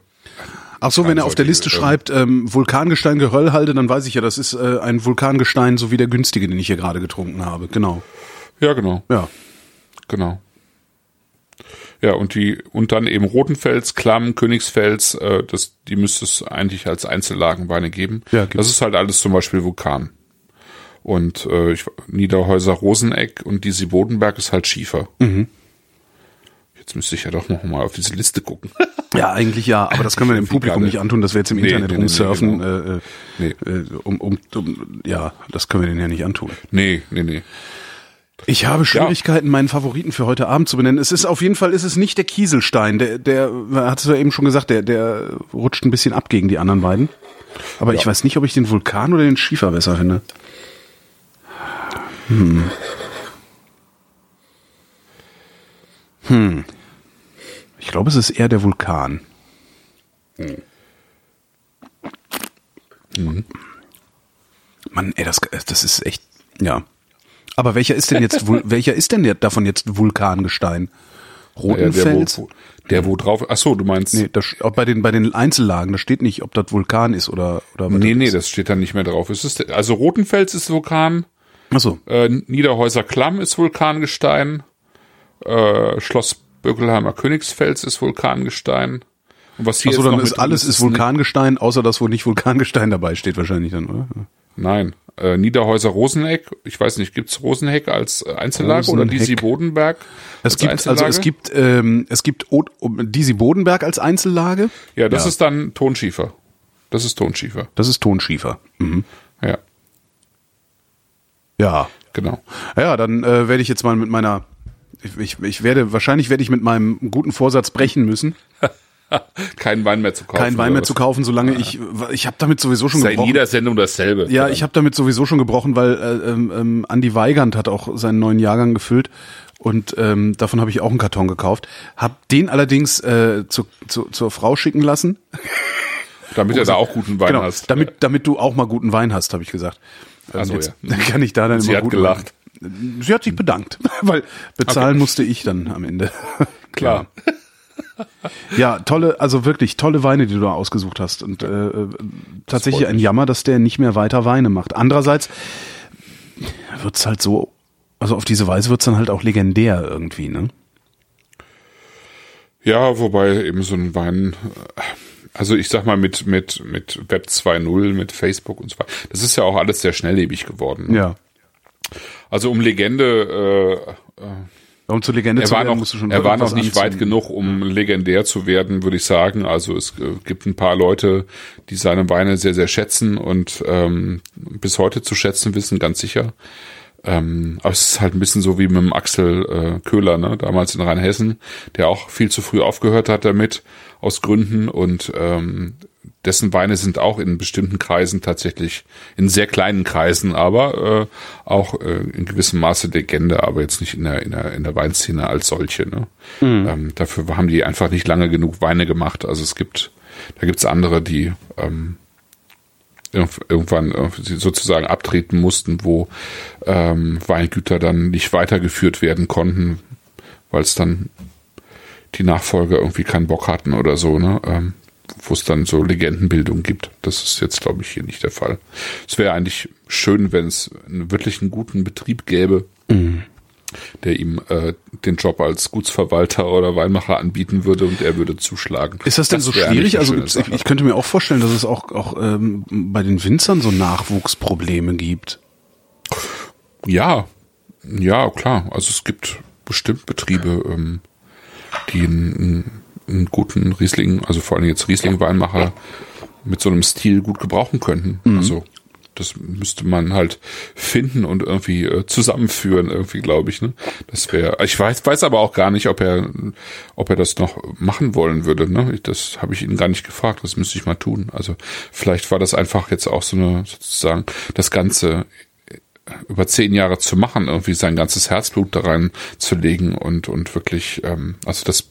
Ach so, wenn er auf der Liste ähm, schreibt, ähm, Vulkangestein Geröllhalde, dann weiß ich ja, das ist äh, ein Vulkangestein, so wie der günstige, den ich hier gerade getrunken habe. Genau. Ja, genau, Ja. genau. Ja, und die, und dann eben Rotenfels, Klamm, Königsfels, äh, das, die müsste es eigentlich als Einzellagenweine geben. Ja, gibt's. das ist halt alles zum Beispiel Vulkan. Und äh, ich, Niederhäuser Roseneck und die Bodenberg ist halt Schiefer. Mhm. Jetzt müsste ich ja doch noch mal auf diese Liste gucken. [laughs] Ja, eigentlich ja, aber das können wir dem Publikum nicht antun, dass wir jetzt im Nee, Internet nee, rumsurfen. nee, äh, äh, Nee. äh, um, um, um, ja, das können wir denen ja nicht antun. nee, nee, nee. Ich habe Schwierigkeiten, meinen Favoriten für heute Abend zu benennen. Es ist auf jeden Fall, ist es nicht der Kieselstein. Der, der hat es ja eben schon gesagt, der, der rutscht ein bisschen ab gegen die anderen beiden. Aber ich weiß nicht, ob ich den Vulkan oder den Schiefer besser finde. Hm. Hm. Ich glaube, es ist eher der Vulkan. Mann, ey, das, das ist echt, ja. Aber welcher ist denn jetzt, [laughs] welcher ist denn davon jetzt Vulkangestein? Ja, der, Rotenfels? wo, der wo drauf, ach so, du meinst, nee, das, bei den, bei den Einzellagen, da steht nicht, ob das Vulkan ist oder, oder was nee, nee, ist. das steht da nicht mehr drauf. Es ist, also Rotenfels ist Vulkan, Achso, Äh, Niederhäuser Klamm ist Vulkangestein. Äh, Schloss Böckelheimer Königsfels ist Vulkangestein. Und was hier Achso, jetzt dann ist alles ist Vulkangestein, außer das, wo nicht Vulkangestein dabei steht wahrscheinlich dann, oder? Nein, äh, Niederhäuser Roseneck. Ich weiß nicht, gibt's Rosenheck als äh, Einzellage oder Rosenheck. Disi Bodenberg? Es als gibt, also Einzellage? es gibt, ähm, es gibt O- Disi Bodenberg als Einzellage. Ja, das Ja. ist dann Tonschiefer. Das ist Tonschiefer. Das ist Tonschiefer. Mhm. Ja, Ja. genau. Ja, dann äh, werde ich jetzt mal mit meiner, ich, ich, ich werde, wahrscheinlich werde ich mit meinem guten Vorsatz brechen müssen, [laughs] [laughs] Keinen Wein mehr zu kaufen. keinen Wein mehr zu kaufen, solange ich, ich habe damit sowieso schon Ist ja in gebrochen. jeder Sendung dasselbe. Ja, ich habe damit sowieso schon gebrochen, weil äh, ähm, ähm, Andi Weigand hat auch seinen neuen Jahrgang gefüllt und ähm, davon habe ich auch einen Karton gekauft. Hab den allerdings äh, zu, zu, zur Frau schicken lassen. [laughs] Damit er da auch guten Wein genau, hast. damit damit du auch mal guten Wein hast, habe ich gesagt. Ach so, jetzt ja. [laughs] kann ich da dann Sie immer hat gut gelacht. Sie hat sich bedankt, weil bezahlen musste ich dann am Ende. Klar. Ja, tolle, also wirklich tolle Weine, die du da ausgesucht hast. Und äh, äh, tatsächlich ein Jammer, dass der nicht mehr weiter Weine macht. Andererseits wird's halt so, also auf diese Weise wird's dann halt auch legendär irgendwie, ne? Ja, wobei eben so ein Wein, äh, also ich sag mal mit, mit, mit Web 2.0, mit Facebook und so weiter, das ist ja auch alles sehr schnelllebig geworden. ne? Ja. Also um Legende, äh, Um zur Legende er zu war werden, noch, musst du schon er war noch nicht anziehen. weit genug, um legendär zu werden, würde ich sagen. Also es äh, gibt ein paar Leute, die seine Weine sehr, sehr schätzen und ähm, bis heute zu schätzen wissen, ganz sicher. Ähm, aber es ist halt ein bisschen so wie mit dem Axel äh, Köhler, ne, damals in Rheinhessen, der auch viel zu früh aufgehört hat damit, aus Gründen und ähm, dessen Weine sind auch in bestimmten Kreisen tatsächlich, in sehr kleinen Kreisen, aber äh, auch äh, in gewissem Maße Legende, aber jetzt nicht in der, in der, in der Weinszene als solche. Ne? Ähm, dafür haben die einfach nicht lange genug Weine gemacht. Also es gibt, da gibt's andere, die ähm, irg- irgendwann äh, sozusagen abtreten mussten, wo ähm, Weingüter dann nicht weitergeführt werden konnten, weil es dann die Nachfolger irgendwie keinen Bock hatten oder so, ne? Ähm, wo es dann so Legendenbildung gibt. Das ist jetzt, glaube ich, hier nicht der Fall. Es wäre eigentlich schön, wenn es einen wirklich einen guten Betrieb gäbe, der ihm äh, den Job als Gutsverwalter oder Weinmacher anbieten würde und er würde zuschlagen. Ist das denn so wäre eigentlich schwierig? Also Sache. ich könnte mir auch vorstellen, dass es auch, auch ähm, bei den Winzern so Nachwuchsprobleme gibt. Ja, ja, klar. Also es gibt bestimmt Betriebe, ähm, die einen, einen guten Riesling, also vor allem jetzt Riesling-Weinmacher mit so einem Stil gut gebrauchen könnten. Also das müsste man halt finden und irgendwie äh, zusammenführen, irgendwie, glaube ich. Ne? Das wäre. Ich weiß, weiß aber auch gar nicht, ob er, ob er das noch machen wollen würde. Ne? Das habe ich ihn gar nicht gefragt. Das müsste ich mal tun. Also vielleicht war das einfach jetzt auch so eine sozusagen das Ganze über zehn Jahre zu machen, irgendwie sein ganzes Herzblut da rein zu legen und und wirklich, ähm, also das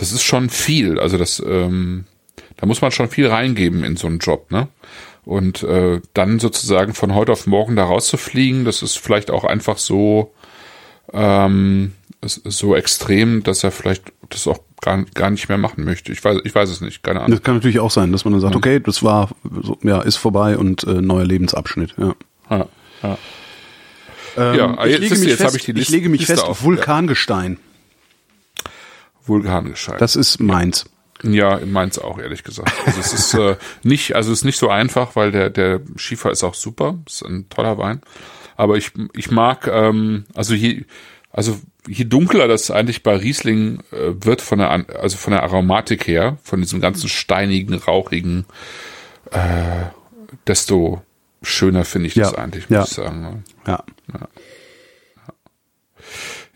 das ist schon viel. Also das, ähm, da muss man schon viel reingeben in so einen Job, ne? Und äh, dann sozusagen von heute auf morgen da rauszufliegen, das ist vielleicht auch einfach so ähm, so extrem, dass er vielleicht das auch gar, gar nicht mehr machen möchte. Ich weiß, ich weiß es nicht, keine Ahnung. Das kann natürlich auch sein, dass man dann sagt, okay, das war, ja, ist vorbei und äh, neuer Lebensabschnitt. Ja. Ja, ja. Ähm, Ja, ich, jetzt lege ist- mich jetzt habe ich die ich Liste- lege mich Liste fest, auf. Vulkangestein. Vulkangescheit. Das ist meins. Ja, in Mainz auch, ehrlich gesagt. Also es ist äh, [laughs] nicht, also es ist nicht so einfach, weil der, der Schiefer ist auch super, ist ein toller Wein. Aber ich, ich mag, ähm, also je, also je dunkler das eigentlich bei Riesling äh, wird von der, also von der Aromatik her, von diesem ganzen steinigen, rauchigen, äh, desto schöner finde ich das Ja, eigentlich, muss ja. ich sagen. ne? Ja.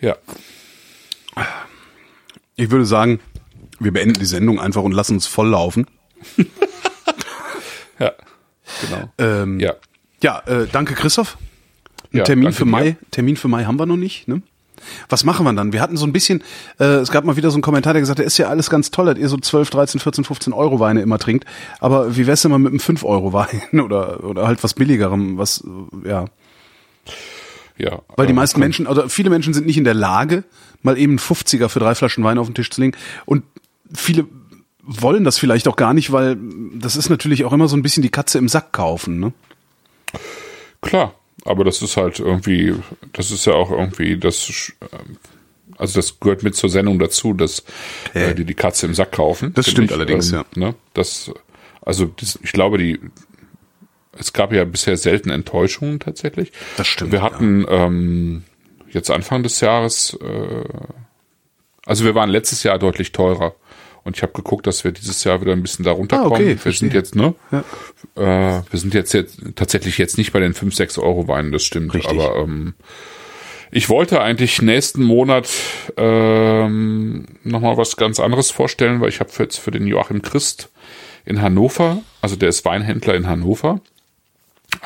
Ja. Ich würde sagen, wir beenden die Sendung einfach und lassen uns volllaufen. [laughs] Ja. Genau. Ähm, Ja. Ja, äh, danke Christoph. Ja, Termin danke für dir. Mai, Termin für Mai haben wir noch nicht, ne? Was machen wir dann? Wir hatten so ein bisschen, äh, es gab mal wieder so einen Kommentar, der gesagt hat, ist ja alles ganz toll, dass ihr so 12, 13, 14, 15 Euro Weine immer trinkt. Aber wie wär's denn mal mit einem 5 Euro Wein [laughs] oder, oder halt was billigerem, was, ja. Ja. Weil die ähm, meisten Menschen, oder viele Menschen sind nicht in der Lage, mal eben einen 50er für drei Flaschen Wein auf den Tisch zu legen. Und viele wollen das vielleicht auch gar nicht, weil das ist natürlich auch immer so ein bisschen die Katze im Sack kaufen, ne? Klar, aber das ist halt irgendwie, das ist ja auch irgendwie das, ähm, also das gehört mit zur Sendung dazu, dass äh, die die Katze im Sack kaufen. Das stimmt allerdings, ja. Ne, das, also das, ich glaube, die, es gab ja bisher selten Enttäuschungen tatsächlich. Das stimmt, Wir hatten ähm, jetzt Anfang des Jahres, äh, also wir waren letztes Jahr deutlich teurer. Und ich habe geguckt, dass wir dieses Jahr wieder ein bisschen darunter Ah, okay. Wir verstehe. sind jetzt, ne? Ja. Äh, wir sind jetzt, jetzt tatsächlich jetzt nicht bei den 5, 6 Euro Weinen, das stimmt. Richtig. Aber ähm, ich wollte eigentlich nächsten Monat ähm, nochmal was ganz anderes vorstellen, weil ich habe jetzt für den Joachim Christ in Hannover, also der ist Weinhändler in Hannover,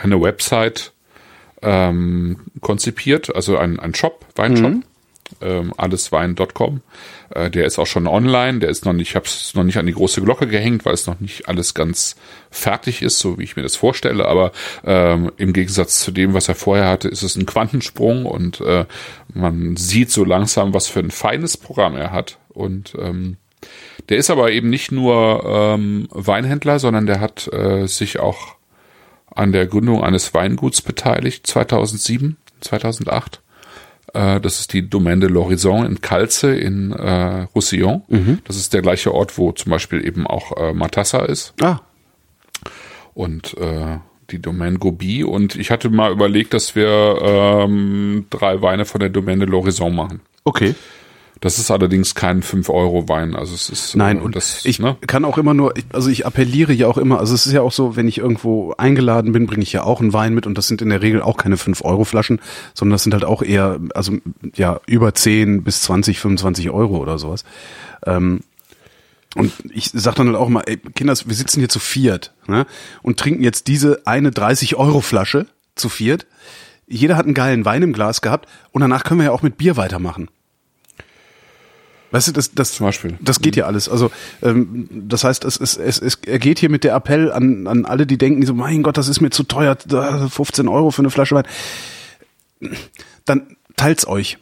eine Website ähm, konzipiert, also ein, ein Shop, Weinshop, ähm, alleswein.com. Äh, der ist auch schon online, der ist noch nicht, ich habe es noch nicht an die große Glocke gehängt, weil es noch nicht alles ganz fertig ist, so wie ich mir das vorstelle, aber ähm, im Gegensatz zu dem, was er vorher hatte, ist es ein Quantensprung und äh, man sieht so langsam, was für ein feines Programm er hat und ähm, der ist aber eben nicht nur ähm, Weinhändler, sondern der hat äh, sich auch an der Gründung eines Weinguts beteiligt, 2007, 2008. Äh, das ist die Domaine de l'Horizon in Calze in äh, Roussillon. Das ist der gleiche Ort, wo zum Beispiel eben auch äh, Matassa ist Ah, und äh, die Domaine Gobi. Und ich hatte mal überlegt, dass wir ähm, drei Weine von der Domaine de l'Horizon machen. okay. Das ist allerdings kein 5-Euro-Wein. Also es ist Nein, äh, und das, ich ne? kann auch immer nur, also ich appelliere ja auch immer, also es ist ja auch so, wenn ich irgendwo eingeladen bin, bringe ich ja auch einen Wein mit und das sind in der Regel auch keine 5-Euro-Flaschen, sondern das sind halt auch eher, also ja, über 10 bis 20, 25 Euro oder sowas. Ähm, und ich sag dann halt auch mal, ey, Kinders, wir sitzen hier zu viert ne, und trinken jetzt diese eine 30-Euro-Flasche zu viert. Jeder hat einen geilen Wein im Glas gehabt und danach können wir ja auch mit Bier weitermachen. Weißt du, das, das, Zum Beispiel. das geht ja alles. Also ähm, das heißt, es, es, es, es er geht hier mit der Appell an, an alle, die denken, so, mein Gott, das ist mir zu teuer, da, 15 Euro für eine Flasche Wein. Dann teilt's euch.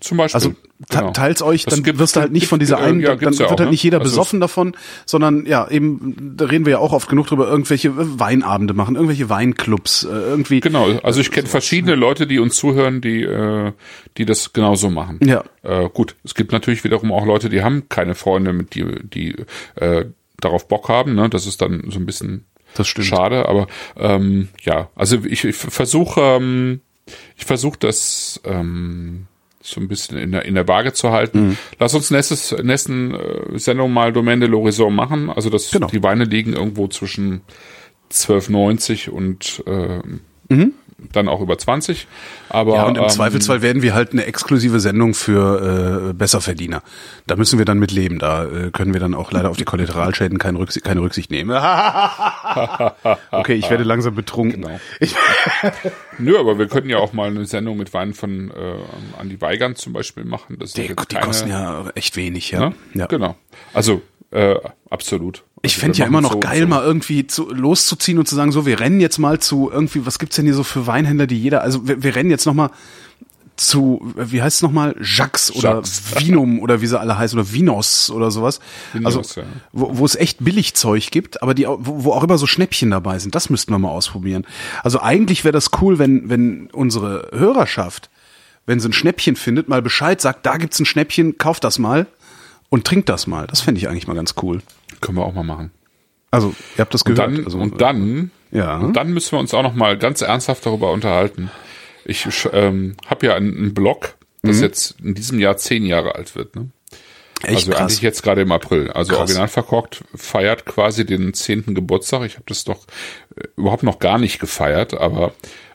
Zum Beispiel. Also genau. teilt's euch, dann gibt- wirst du halt nicht gibt- von dieser äh, einen, ja, dann, ja wird auch, halt ne? nicht jeder Also es- besoffen davon, sondern ja, eben, da reden wir ja auch oft genug drüber, irgendwelche Weinabende machen, irgendwelche Weinclubs, äh, irgendwie. Genau, also ich kenne verschiedene Leute, die uns zuhören, die, äh, die das genauso machen. Ja. Äh, gut, es gibt natürlich wiederum auch Leute, die haben keine Freunde, mit die, die äh, darauf Bock haben. Ne? Das ist dann so ein bisschen Das stimmt. schade, aber ähm, ja, also ich, ich versuche, ähm, ich versuche das ähm, so ein bisschen in der, in der Waage zu halten. Mhm. Lass uns nächstes, nächsten äh, Sendung mal Domaine de l'Horizon machen. Also das, Genau. die Weine liegen irgendwo zwischen 12,90 und äh, dann auch über 20. Aber Ja, und im ähm, Zweifelsfall werden wir halt eine exklusive Sendung für äh, Besserverdiener. Da müssen wir dann mit leben. Da äh, können wir dann auch leider auf die Kollateralschäden keine Rücksicht, keine Rücksicht nehmen. [laughs] okay, ich werde langsam betrunken. Genau. [laughs] Nö, aber wir könnten ja auch mal eine Sendung mit Wein von äh, Andi Weigand zum Beispiel machen. Das die keine- kosten ja echt wenig, ja. ne? ja. Genau. Also äh, absolut. Ich fände ja immer noch so- geil, so. mal irgendwie zu, loszuziehen und zu sagen, so, wir rennen jetzt mal zu irgendwie, was gibt's denn hier so für Weinhändler, die jeder, also wir, wir rennen jetzt noch mal zu, wie heißt es nochmal, Jacques oder. [laughs] Vinum oder wie sie alle heißen oder Vinos oder sowas. Vinos, also ja. wo, wo es echt Billigzeug gibt, aber die wo, wo auch immer so Schnäppchen dabei sind. Das müssten wir mal ausprobieren. Also eigentlich wäre das cool, wenn wenn unsere Hörerschaft, wenn sie ein Schnäppchen findet, mal Bescheid sagt, da gibt's ein Schnäppchen, kauft das mal und trinkt das mal. Das fände ich eigentlich mal ganz cool. Können wir auch mal machen. Also, ihr habt das Und gehört. dann, also, und dann, Ja. und dann müssen wir uns auch noch mal ganz ernsthaft darüber unterhalten. Ich ähm, habe ja einen, einen Blog, das jetzt in diesem Jahr zehn Jahre alt wird. Ne? Mhm. echt also krass. eigentlich jetzt gerade im April. Also Krass. Original verkorkt feiert quasi den zehnten Geburtstag. Ich habe das doch äh, überhaupt noch gar nicht gefeiert, aber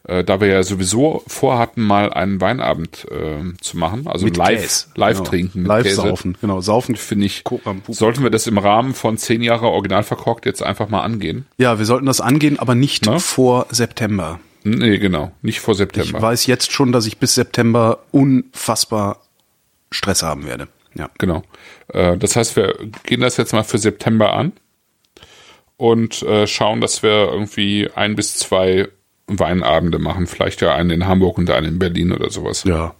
äh, da wir ja sowieso vorhatten, mal einen Weinabend äh, zu machen, also Mit live, Käse. live Genau. trinken, mit Live Käse, saufen, genau, saufen. finde ich, sollten wir das im Rahmen von zehn Jahre Original verkorkt jetzt einfach mal angehen. Ja, wir sollten das angehen, aber nicht Na? vor September. Nee, genau, nicht vor Ich September. weiß jetzt schon, dass ich bis September unfassbar Stress haben werde. Ja. Genau. Äh, das heißt, wir gehen das jetzt mal für September an und äh, schauen, dass wir irgendwie ein bis zwei Weinabende machen. Vielleicht ja einen in Hamburg und einen in Berlin oder sowas. Ja.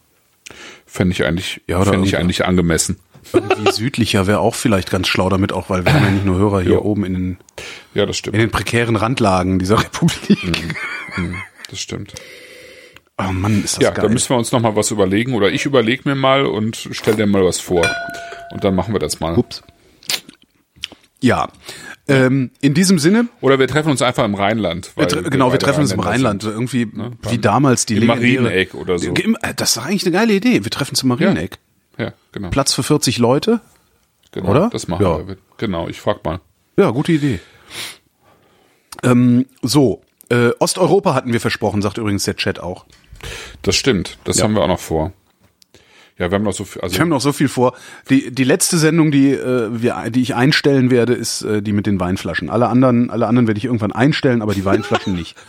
Fände ich eigentlich, Ja, fände ich eigentlich angemessen. Irgendwie [laughs] südlicher wäre auch vielleicht ganz schlau damit auch, weil wir haben ja nicht nur Hörer hier Jo. oben in den, Ja, das in stimmt. den prekären Randlagen dieser Republik. Das stimmt. Oh Mann, ist das Ja, geil. da müssen wir uns noch mal was überlegen oder ich überlege mir mal und stell dir mal was vor. Und dann machen wir das mal. Ups. Ja. Ähm, in diesem Sinne, Oder wir treffen uns einfach im Rheinland. wir genau, wir treffen uns im Rheinland. Irgendwie Ne? wie damals die Im Marieneck oder so. Äh, Das ist eigentlich eine geile Idee. Wir treffen uns im Marieneck. sind. Ja, genau. Platz für 40 Leute. genau. oder? Das machen Ja. wir. Genau, ich frag mal. Ja, gute Idee. Ähm, so, äh, Osteuropa hatten wir versprochen, sagt übrigens der Chat auch. Das stimmt. Das Ja. haben wir auch noch vor. Ja, wir haben noch so viel. Also Wir haben noch so viel vor. Die, die letzte Sendung, die, äh, wir, die ich einstellen werde, ist äh, die mit den Weinflaschen. Alle anderen, alle anderen werde ich irgendwann einstellen, aber die Weinflaschen nicht. [laughs]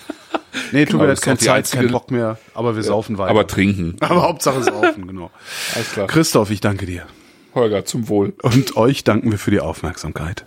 Nee, tut Genau, mir ist keine Zeit, einzige- kein Bock mehr, aber wir saufen weiter. aber trinken. [laughs] aber Hauptsache saufen, genau. Alles klar. Christoph, ich danke dir. Holger, zum Wohl. Und euch danken wir für die Aufmerksamkeit.